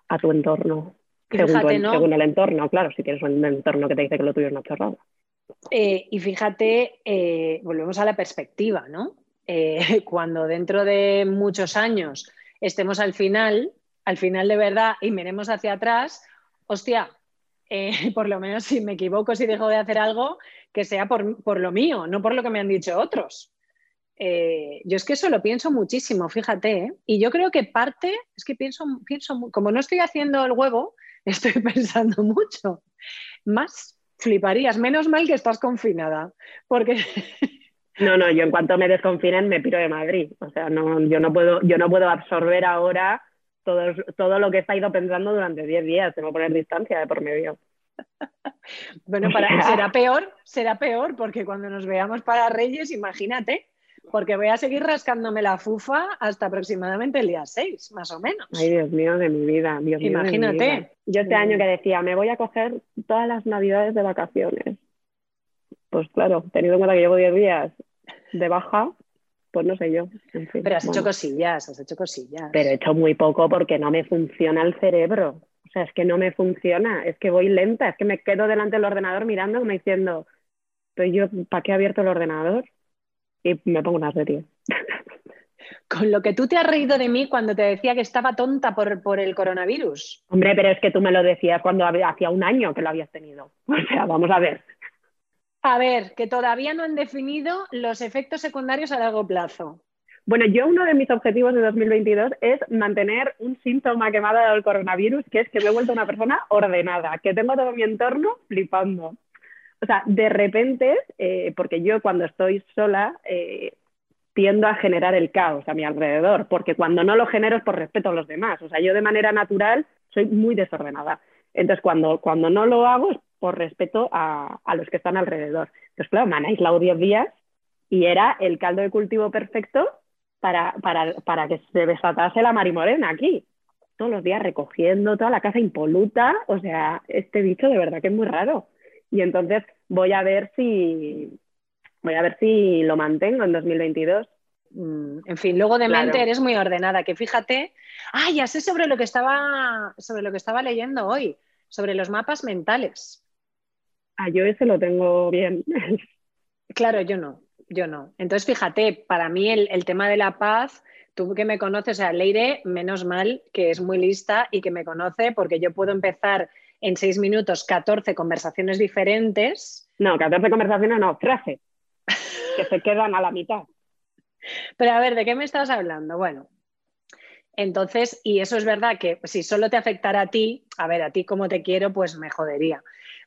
a tu entorno. Según, el entorno, claro, si tienes un entorno que te dice que lo tuyo es una chorrada. Eh, y fíjate, eh, volvemos a la perspectiva, ¿no? Eh, cuando dentro de muchos años estemos al final, al final de verdad, y miremos hacia atrás, hostia, por lo menos si me equivoco, si dejo de hacer algo, que sea por, por lo mío, no por lo que me han dicho otros. yo es que eso lo pienso muchísimo, fíjate, y yo creo que parte, es que pienso, pienso, como no estoy haciendo el huevo, estoy pensando mucho. Más fliparías, menos mal que estás confinada, porque... No, no, yo en cuanto me desconfinen me piro de Madrid. O sea, no, yo, no puedo, yo no puedo absorber ahora todo, todo lo que he ido pensando durante 10 días. Tengo que poner distancia de por medio. Bueno, para, será peor, será peor, porque cuando nos veamos para Reyes, imagínate, porque voy a seguir rascándome la fufa hasta aproximadamente el día 6, más o menos. Ay, Dios mío de mi vida, Dios Imagínate. Yo este año que decía, me voy a coger todas las navidades de vacaciones. Pues claro, teniendo en cuenta que llevo 10 días de baja, pues no sé yo. Pero has hecho cosillas, has hecho cosillas. Pero he hecho muy poco porque no me funciona el cerebro. O sea, es que no me funciona, es que voy lenta, es que me quedo delante del ordenador mirando como diciendo, pero yo, ¿para qué he abierto el ordenador? Y me pongo una serie. Con lo que tú te has reído de mí cuando te decía que estaba tonta por, el coronavirus. Hombre, pero es que tú me lo decías cuando hacía un año que lo habías tenido. O sea, vamos a ver. A ver, que todavía no han definido los efectos secundarios a largo plazo. Bueno, yo uno de mis objetivos de 2022 es mantener un síntoma que me ha dado el coronavirus, que es que me he vuelto una persona ordenada, que tengo todo mi entorno flipando. O sea, de repente, eh, porque yo cuando estoy sola eh, tiendo a generar el caos a mi alrededor, porque cuando no lo genero es por respeto a los demás. O sea, yo de manera natural soy muy desordenada. Entonces, cuando, cuando no lo hago es por respeto a, los que están alrededor. Entonces, claro, me han aislado 10 días y era el caldo de cultivo perfecto para, para, para que se desatase la marimorena aquí. Todos los días recogiendo toda la casa impoluta. O sea, este bicho de verdad que es muy raro. Y entonces voy a ver si voy a ver si lo mantengo en 2022. Mm, en fin, luego de mente eres muy ordenada, que fíjate, ah, ya sé sobre lo que estaba sobre lo que estaba leyendo hoy, sobre los mapas mentales. Ah, yo ese lo tengo bien. Claro, yo no, yo no. Entonces, fíjate, para mí el, el tema de la paz, tú que me conoces, o sea, Leire, menos mal que es muy lista y que me conoce, porque yo puedo empezar en seis minutos 14 conversaciones diferentes. No, 14 conversaciones no, 13, que se quedan a la mitad. Pero a ver, ¿de qué me estás hablando? Bueno, entonces, y eso es verdad que si solo te afectara a ti, a ver, a ti como te quiero, pues me jodería.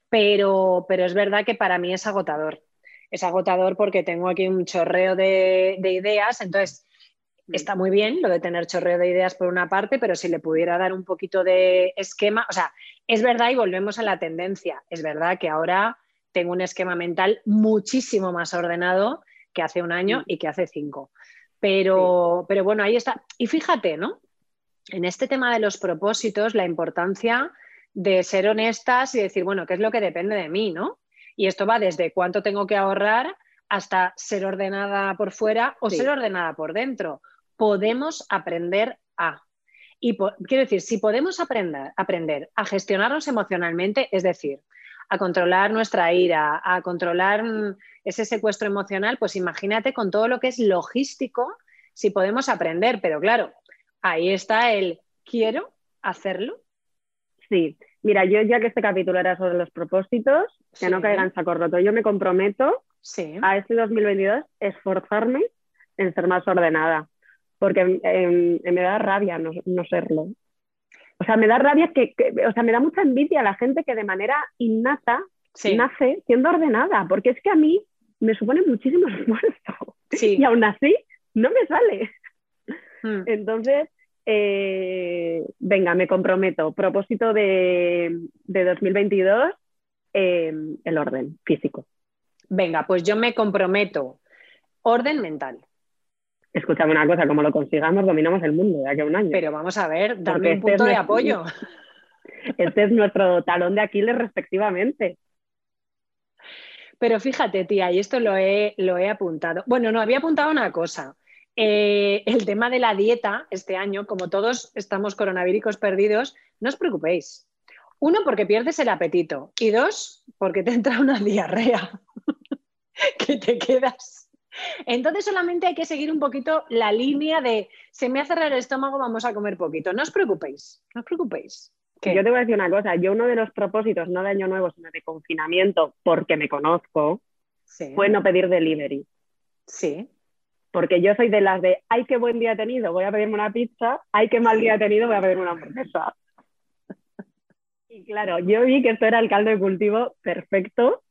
Pero, pero es verdad que para mí es agotador. Es agotador porque tengo aquí un chorreo de, de ideas. Entonces, está muy bien lo de tener chorreo de ideas por una parte, pero si le pudiera dar un poquito de esquema, o sea, es verdad y volvemos a la tendencia, es verdad que ahora tengo un esquema mental muchísimo más ordenado que hace un año y que hace cinco. Pero, pero bueno, ahí está. Y fíjate, ¿no? En este tema de los propósitos, la importancia de ser honestas y decir, bueno, ¿qué es lo que depende de mí, ¿no? Y esto va desde cuánto tengo que ahorrar hasta ser ordenada por fuera o ser ordenada por dentro podemos aprender a. Y quiero decir, si podemos aprender, aprender a gestionarnos emocionalmente, es decir, a controlar nuestra ira, a controlar mm, ese secuestro emocional, pues imagínate con todo lo que es logístico, si podemos aprender, pero claro, ahí está el quiero hacerlo. Sí, mira, yo ya que este capítulo era sobre los propósitos, que no caigan saco roto, yo me comprometo a este 2022 esforzarme en ser más ordenada porque em, me da rabia no, serlo. O sea, me da rabia que, o sea, me da mucha envidia a la gente que de manera innata nace siendo ordenada, porque es que a mí me supone muchísimo esfuerzo y aún así no me sale. Hmm. Entonces, eh, venga, me comprometo. Propósito de, 2022, em, el orden físico. Venga, pues yo me comprometo. Orden mental escúchame una cosa, como lo consigamos, dominamos el mundo de aquí a un año. Pero vamos a ver, dame un este punto de apoyo. Este es nuestro talón de Aquiles respectivamente. Pero fíjate, tía, y esto lo he, lo he apuntado. Bueno, no, había apuntado una cosa. Eh, el tema de la dieta este año, como todos estamos coronavíricos perdidos, no os preocupéis. Uno, porque pierdes el apetito. Y dos, porque te entra una diarrea que te quedas. Entonces solamente hay que seguir un poquito la línea de se me hace raro el estómago, vamos a comer poquito. No os preocupéis, no os preocupéis. Yo te voy a decir una cosa, yo uno de los propósitos, no de año nuevo, sino de confinamiento, porque me conozco, fue no pedir delivery. Sí. Porque yo soy de las de, ay, qué buen día he tenido, voy a pedirme una pizza, ay, qué mal día he tenido, voy a pedirme una hamburguesa. Y claro, yo vi que esto era el caldo de cultivo perfecto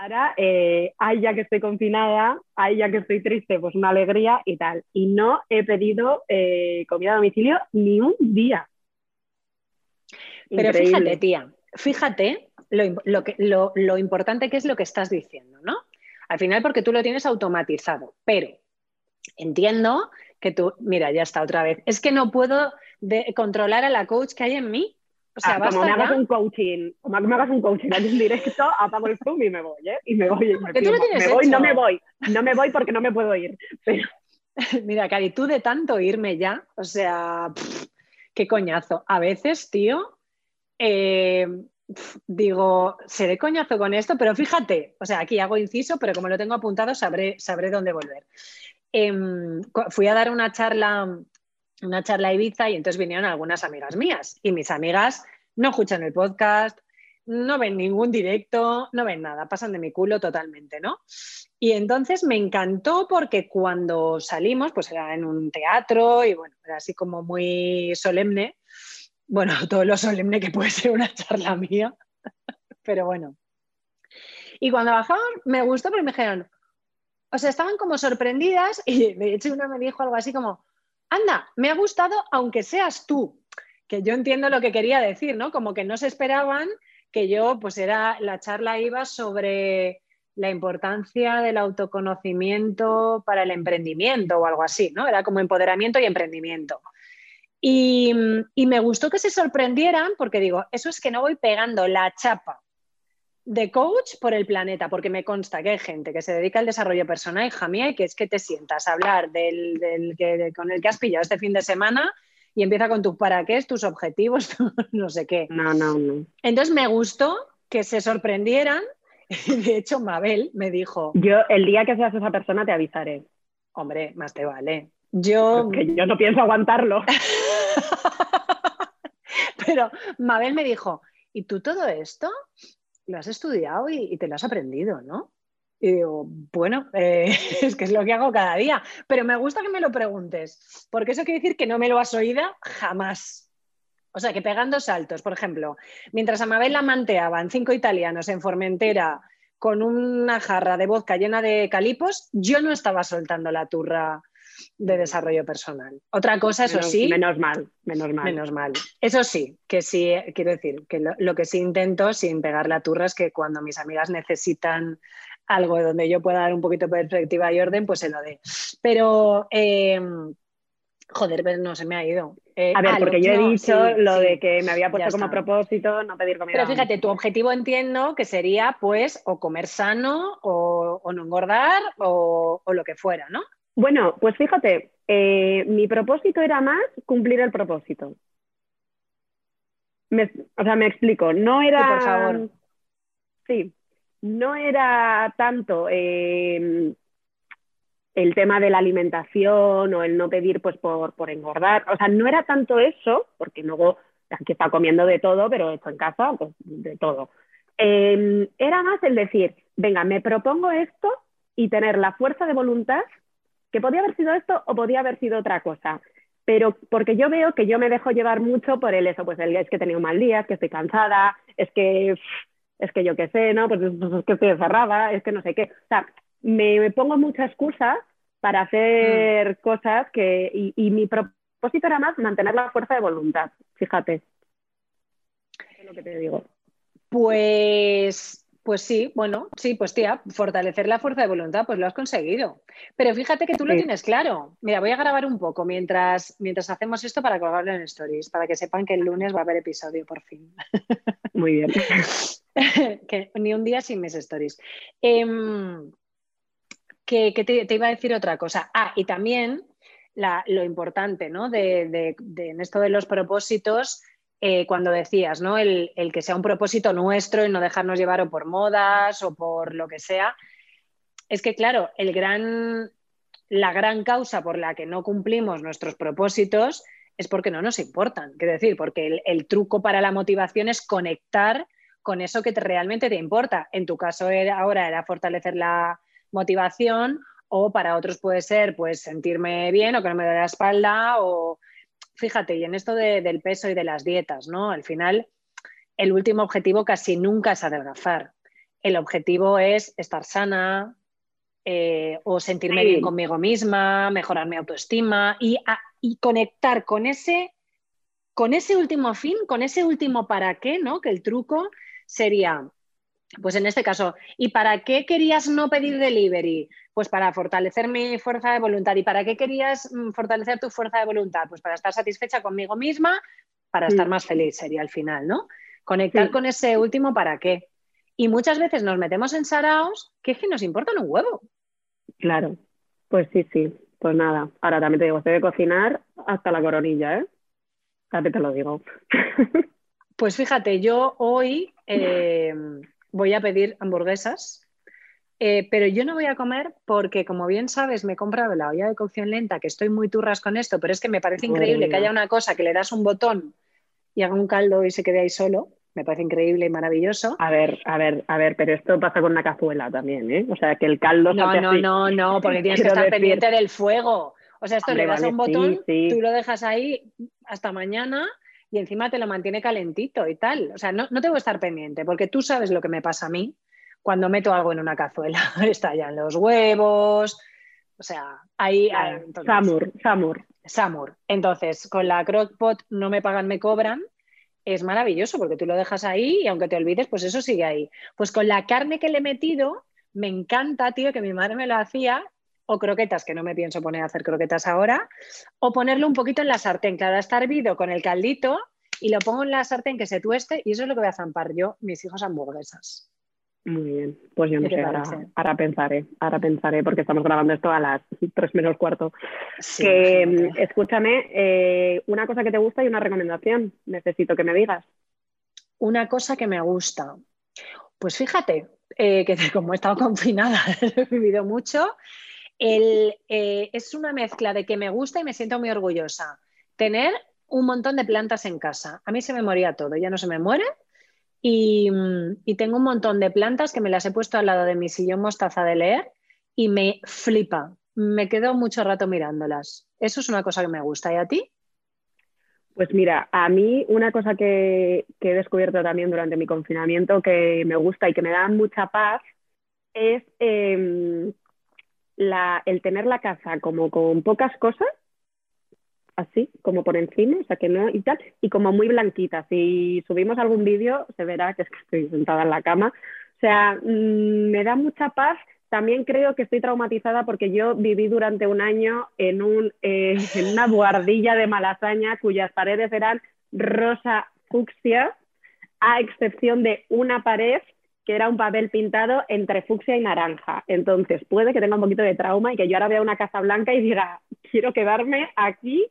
para, eh, ay, ya que estoy confinada, ay, ya que estoy triste, pues una alegría y tal. Y no he pedido eh, comida a domicilio ni un día. Pero fíjate, tía, fíjate lo, que, lo, importante que es lo que estás diciendo, ¿no? Al final porque tú lo tienes automatizado, pero entiendo que tú, mira, ya está otra vez, es que no puedo controlar a la coach que hay en mí. O sea, ah, como me hagas un coaching, como me hagas un coaching en directo, apago el Zoom y me voy, ¿eh? Y me voy. Y me, tú lo tienes me voy, no me voy. No me voy porque no me puedo ir. Mira, Cari, tú de tanto irme ya, o sea, qué coñazo. A veces, tío, eh, digo, seré coñazo con esto, pero fíjate, o sea, aquí hago inciso, pero como lo tengo apuntado, sabré, sabré dónde volver. Em, fui a dar una charla, una charla Ibiza y entonces vinieron algunas amigas mías y mis amigas no escuchan el podcast, no ven ningún directo, no ven nada, pasan de mi culo totalmente, ¿no? Y entonces me encantó porque cuando salimos, pues era en un teatro y bueno, era así como muy solemne bueno, todo lo solemne que puede ser una charla mía, pero bueno. Y cuando bajaban, me gustó porque me dijeron, o sea, estaban como sorprendidas y de hecho una me dijo algo así como, anda, me ha gustado aunque seas tú, que yo entiendo lo que quería decir, ¿no? Como que no se esperaban que yo, pues era, la charla iba sobre la importancia del autoconocimiento para el emprendimiento o algo así, ¿no? Era como empoderamiento y emprendimiento. Y, me gustó que se sorprendieran porque digo, eso es que no voy pegando la chapa de coach por el planeta, porque me consta que hay gente que se dedica al desarrollo personal, hija mía, y que es que te sientas a hablar del, que, con el que has pillado este fin de semana y empieza con tus para qué, tus objetivos, no sé qué. No, no, no. Entonces me gustó que se sorprendieran. De hecho, Mabel me dijo... Yo el día que seas esa persona te avisaré. Hombre, más te vale. Yo... Que yo no pienso aguantarlo. Pero Mabel me dijo, ¿y tú todo esto lo has estudiado y, te lo has aprendido, no? Y digo, bueno, eh, es que es lo que hago cada día, pero me gusta que me lo preguntes, porque eso quiere decir que no me lo has oído jamás. O sea, que pegando saltos, por ejemplo, mientras a Mabel la manteaban cinco italianos en Formentera con una jarra de vodka llena de calipos, yo no estaba soltando la turra de desarrollo personal. Otra cosa, eso sí. Menos mal, menos mal. Menos mal. Eso sí, que sí, quiero decir, que lo, que sí intento, sin pegar la turra, es que cuando mis amigas necesitan algo donde yo pueda dar un poquito de perspectiva y orden, pues se lo dé. Pero, em, joder, no se me ha ido. Eh, a ver, porque yo he dicho lo de que me había puesto como propósito no pedir comida. Pero fíjate, tu objetivo entiendo que sería pues o comer sano o, no engordar o, o, lo que fuera, ¿no? Bueno, pues fíjate, eh, mi propósito era más cumplir el propósito. o sea, me explico, no era... Sí, por favor. Sí, no era tanto em, el tema de la alimentación o el no pedir pues por, por, engordar, o sea, no era tanto eso, porque luego aquí está comiendo de todo, pero esto en casa, pues de todo. Em, era más el decir, venga, me propongo esto y tener la fuerza de voluntad que podía haber sido esto o podía haber sido otra cosa. Pero porque yo veo que yo me dejo llevar mucho por el eso, pues el, es que he tenido un mal día, es que estoy cansada, es que, es que yo qué sé, ¿no? Pues es, que estoy encerrada, es que no sé qué. O sea, me, pongo muchas excusas para hacer mm. cosas que, y, y mi propósito era más mantener la fuerza de voluntad, fíjate. Es lo que te digo. Pues pues sí, bueno, sí, pues tía, fortalecer la fuerza de voluntad, pues lo has conseguido. Pero fíjate que tú lo tienes claro. Mira, voy a grabar un poco mientras, mientras hacemos esto para colgarlo en Stories, para que sepan que el lunes va a haber episodio por fin. Muy bien. que, ni un día sin mis Stories. Em, que, te, iba a decir otra cosa. Ah, y también lo importante, ¿no? De, de, en esto de los propósitos, eh, cuando decías, ¿no? El, el, que sea un propósito nuestro y no dejarnos llevar o por modas o por lo que sea. Es que, claro, el gran, la gran causa por la que no cumplimos nuestros propósitos es porque no nos importan. Quiero decir, porque el, truco para la motivación es conectar con eso que realmente te importa. En tu caso ahora era fortalecer la motivación o para otros puede ser pues sentirme bien o que no me dé la espalda o fíjate, y en esto del peso y de las dietas, ¿no? Al final, el último objetivo casi nunca es adelgazar. El objetivo es estar sana eh, o sentirme bien conmigo misma, mejorar mi autoestima y, y conectar con ese, con ese último fin, con ese último para qué, ¿no? Que el truco sería, pues en este caso, ¿y para qué querías no pedir delivery? Pues para fortalecer mi fuerza de voluntad. ¿Y para qué querías mm, fortalecer tu fuerza de voluntad? Pues para estar satisfecha conmigo misma, para estar más feliz sería al final, ¿no? Conectar con ese último para qué. Y muchas veces nos metemos en saraos que es que nos importan un huevo. Claro, pues sí, sí. Pues nada, ahora también te digo, estoy de cocinar hasta la coronilla, ¿eh? Ahora te lo digo. Pues fíjate, yo hoy eh, voy a pedir hamburguesas, eh, pero yo no voy a comer porque, como bien sabes, me he comprado la olla de cocción lenta, que estoy muy turras con esto, pero es que me parece increíble que haya una cosa que le das un botón y haga un caldo y se quede ahí solo. Me parece increíble y maravilloso. A ver, a ver, a ver, pero esto pasa con una cazuela también, ¿eh? O sea, que el caldo... No, no, no, no, porque tienes que estar pendiente del fuego. O sea, esto le das un botón, tú lo dejas ahí hasta mañana y encima te lo mantiene calentito y tal. O sea, no, no tengo que estar pendiente, porque tú sabes lo que me pasa a mí cuando meto algo en una cazuela. Estallan los huevos. O sea, ahí. Samur, Samur. Samur. Entonces, con la crockpot no me pagan, me cobran. Es maravilloso porque tú lo dejas ahí y aunque te olvides, pues eso sigue ahí. Pues con la carne que le he metido, me encanta, tío, que mi madre me lo hacía o croquetas, que no me pienso poner a hacer croquetas ahora, o ponerlo un poquito en la sartén. Claro, está hervido con el caldito y lo pongo en la sartén que se tueste y eso es lo que voy a zampar yo, mis hijos hamburguesas. Muy bien, pues yo no sé, ahora, pensaré, ahora pensaré, porque estamos grabando esto a las tres menos cuarto. que, escúchame, eh, una cosa que te gusta y una recomendación, necesito que me digas. Una cosa que me gusta. Pues fíjate, eh, que como he estado confinada, he vivido mucho eh, es una mezcla de que me gusta y me siento muy orgullosa. Tener un montón de plantas en casa. A mí se me moría todo, ya no se me muere. Y, tengo un montón de plantas que me las he puesto al lado de mi sillón mostaza de leer y me flipa. Me quedo mucho rato mirándolas. Eso es una cosa que me gusta. ¿Y a ti? Pues mira, a mí una cosa que, he descubierto también durante mi confinamiento que me gusta y que me da mucha paz es el tener la casa como con pocas cosas, así, como por encima, o sea que no, y tal, y como muy blanquita. Si subimos algún vídeo, se verá que es estoy sentada en la cama. O sea, mm, me da mucha paz. También creo que estoy traumatizada porque yo viví durante un año en, un, eh, en una buhardilla de malasaña cuyas paredes eran rosa fucsia, a excepción de una pared que era un papel pintado entre fucsia y naranja. Entonces, puede que tenga un poquito de trauma y que yo ahora vea una casa blanca y diga, quiero quedarme aquí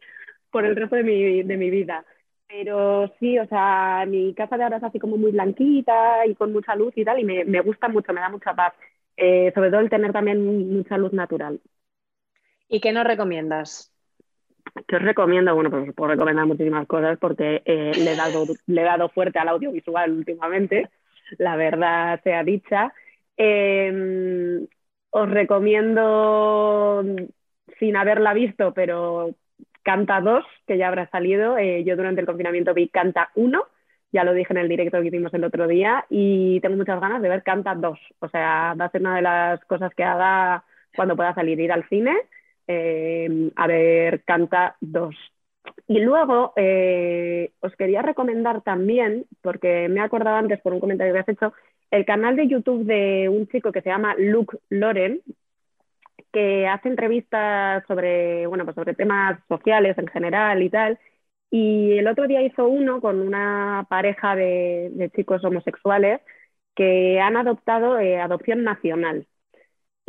por el resto de mi, de mi vida. Pero sí, o sea, mi casa de ahora es así como muy blanquita y con mucha luz y tal, y me, me gusta mucho, me da mucha paz. Eh, sobre todo el tener también mucha luz natural. ¿Y qué nos recomiendas? ¿Qué os recomiendo? Bueno, pues os puedo recomendar muchísimas cosas porque eh, le, he dado, le he dado fuerte al audiovisual últimamente la verdad sea dicha. Em, os recomiendo, sin haberla visto, pero Canta 2, que ya habrá salido. Eh, yo durante el confinamiento vi Canta 1, ya lo dije en el directo que hicimos el otro día, y tengo muchas ganas de ver Canta 2. O sea, va a ser una de las cosas que haga cuando pueda salir, ir al cine em, a ver Canta 2. Y luego eh, os quería recomendar también, porque me he acordado antes por un comentario que has hecho, el canal de YouTube de un chico que se llama Luke Loren, que hace entrevistas sobre, bueno, pues sobre temas sociales en general y tal. Y el otro día hizo uno con una pareja de, chicos homosexuales que han adoptado eh, adopción nacional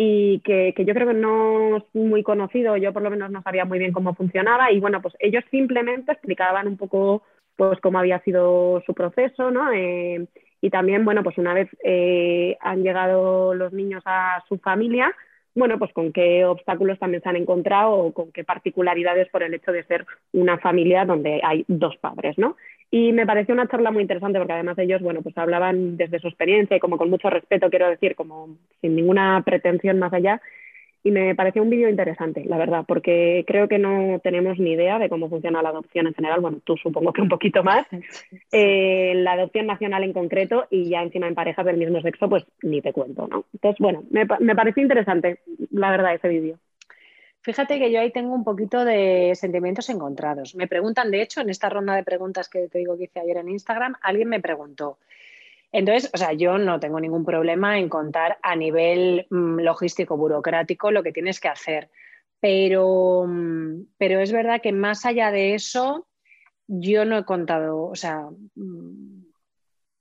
y que, yo creo que no es muy conocido, yo por lo menos no sabía muy bien cómo funcionaba y bueno, pues ellos simplemente explicaban un poco pues cómo había sido su proceso, ¿no? Eh, y también, bueno, pues una vez eh, han llegado los niños a su familia, bueno, pues con qué obstáculos también se han encontrado o con qué particularidades por el hecho de ser una familia donde hay dos padres, ¿no? Y me pareció una charla muy interesante porque además ellos, bueno, pues hablaban desde su experiencia y como con mucho respeto, quiero decir, como sin ninguna pretensión más allá, y me pareció un vídeo interesante, la verdad, porque creo que no tenemos ni idea de cómo funciona la adopción en general, bueno, tú supongo que un poquito más, eh, la adopción nacional en concreto y ya encima en parejas del mismo sexo, pues ni te cuento, ¿no? Entonces, bueno, me, me pareció interesante, la verdad, ese vídeo. Fíjate que yo ahí tengo un poquito de sentimientos encontrados. Me preguntan, de hecho, en esta ronda de preguntas que te digo que hice ayer en Instagram, alguien me preguntó, entonces, o sea, yo no tengo ningún problema en contar a nivel mm, logístico, burocrático, lo que tienes que hacer. Pero, mm, pero es verdad que más allá de eso, yo no he contado, o sea, mm,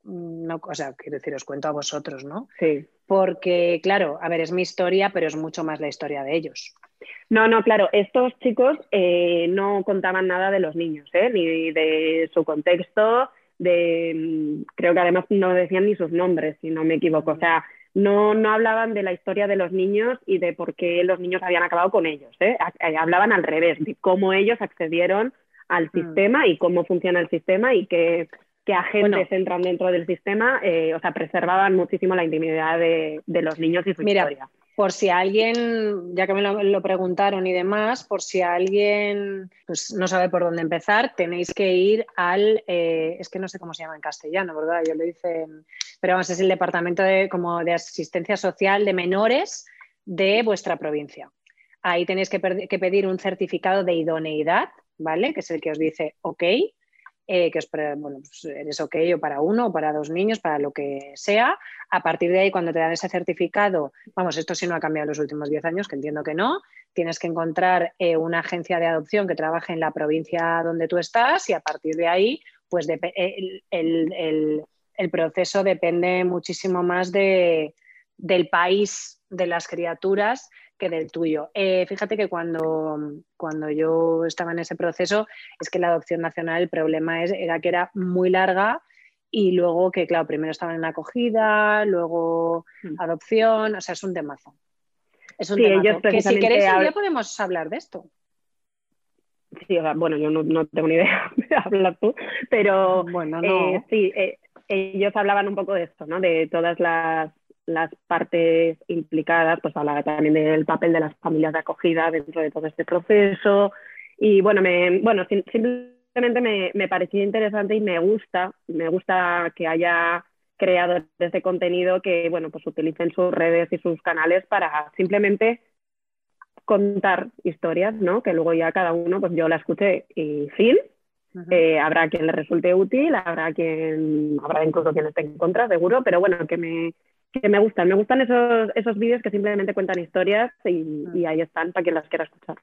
no, o sea, quiero decir, os cuento a vosotros, ¿no? Sí. Porque, claro, a ver, es mi historia, pero es mucho más la historia de ellos. No, no, claro, estos chicos eh, no contaban nada de los niños, ¿eh? ni de su contexto, de, mm, creo que además no decían ni sus nombres, si no me equivoco. O sea, no, no hablaban de la historia de los niños y de por qué los niños habían acabado con ellos. ¿eh? eh hablaban al revés, de cómo ellos accedieron al mm. sistema y cómo funciona el sistema y qué, qué agentes entran dentro del sistema. Eh, o sea, preservaban muchísimo la intimidad de, los niños y su historia por si alguien, ya que me lo, preguntaron y demás, por si alguien pues, no sabe por dónde empezar, tenéis que ir al, eh, es que no sé cómo se llama en castellano, ¿verdad? Yo lo hice, pero vamos, es el departamento de, como de asistencia social de menores de vuestra provincia. Ahí tenéis que, que pedir un certificado de idoneidad, ¿vale? Que es el que os dice, ok, eh, que es bueno, pues eres ok para uno o para dos niños, para lo que sea. A partir de ahí, cuando te dan ese certificado, vamos, esto sí no ha cambiado en los últimos 10 años, que entiendo que no, tienes que encontrar eh, una agencia de adopción que trabaje en la provincia donde tú estás y a partir de ahí, pues el, el, proceso depende muchísimo más de, del país de las criaturas que del tuyo. Eh, fíjate que cuando, cuando yo estaba en ese proceso, es que la adopción nacional, el problema es, era que era muy larga y luego que, claro, primero estaban en acogida, luego hmm. adopción, o sea, es un temazo. Es un temazo. Que si queréis, ya podemos hablar de esto. Sí, bueno, yo no, tengo ni idea de hablar tú, pero bueno, no. Eh, sí, eh, ellos hablaban un poco de esto, ¿no? De todas las las partes implicadas, pues hablaba también del papel de las familias de acogida dentro de todo este proceso. Y bueno, me, bueno simplemente me, me pareció interesante y me gusta, me gusta que haya creadores de contenido que bueno, pues utilicen sus redes y sus canales para simplemente contar historias, ¿no? Que luego ya cada uno, pues yo la escuché y fin. Eh, habrá quien le resulte útil, habrá quien, habrá incluso quien esté en contra, seguro, pero bueno, que me, que me gustan. Me gustan esos, esos vídeos que simplemente cuentan historias y, y, ahí están para quien las quiera escuchar.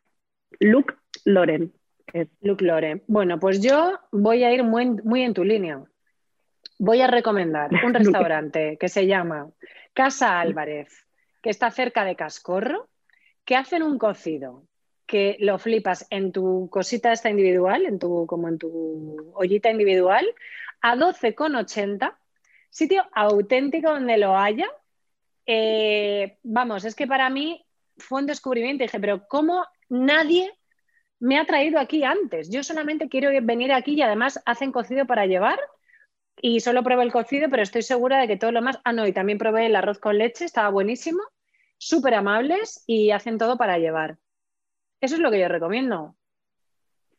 Luke Loren. Es. Luke Loren. Bueno, pues yo voy a ir muy, muy en tu línea. Voy a recomendar un restaurante que se llama Casa Álvarez, que está cerca de Cascorro, que hacen un cocido que lo flipas en tu cosita esta individual, en tu, como en tu ollita individual, a 12,80 sitio auténtico donde lo haya. Eh, vamos, es que para mí fue un descubrimiento. Dije, pero ¿cómo nadie me ha traído aquí antes? Yo solamente quiero venir aquí y además hacen cocido para llevar. Y solo probé el cocido, pero estoy segura de que todo lo más. Ah, no, y también probé el arroz con leche, estaba buenísimo. Súper amables y hacen todo para llevar. Eso es lo que yo recomiendo.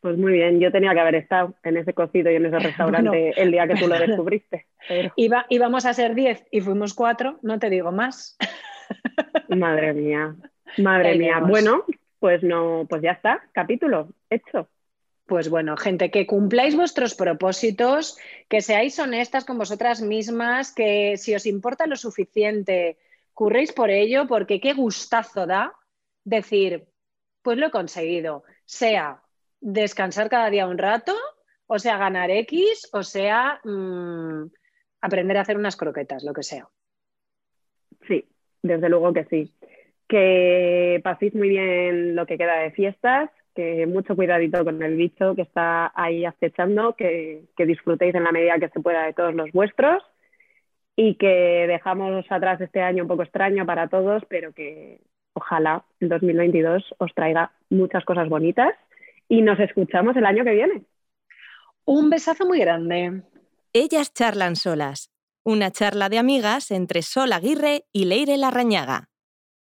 Pues muy bien, yo tenía que haber estado en ese cocido y en ese restaurante el día que tú lo descubriste. Iba, íbamos a ser 10 y fuimos cuatro, no te digo más. Madre mía, madre mía. Bueno, pues no, pues ya está, capítulo hecho. Pues bueno, gente, que cumpláis vuestros propósitos, que seáis honestas con vosotras mismas, que si os importa lo suficiente, curréis por ello, porque qué gustazo da decir, pues lo he conseguido, sea descansar cada día un rato, o sea, ganar X, o sea, mm, aprender a hacer unas croquetas, lo que sea. Sí, desde luego que sí. Que paséis muy bien lo que queda de fiestas, que mucho cuidadito con el bicho que está ahí acechando, que, que disfrutéis en la medida que se pueda de todos los vuestros y que dejamos atrás este año un poco extraño para todos, pero que ojalá el 2022 os traiga muchas cosas bonitas y nos escuchamos el año que viene. Un besazo muy grande. Ellas charlan solas. Una charla de amigas entre Sol Aguirre y Leire Larrañaga.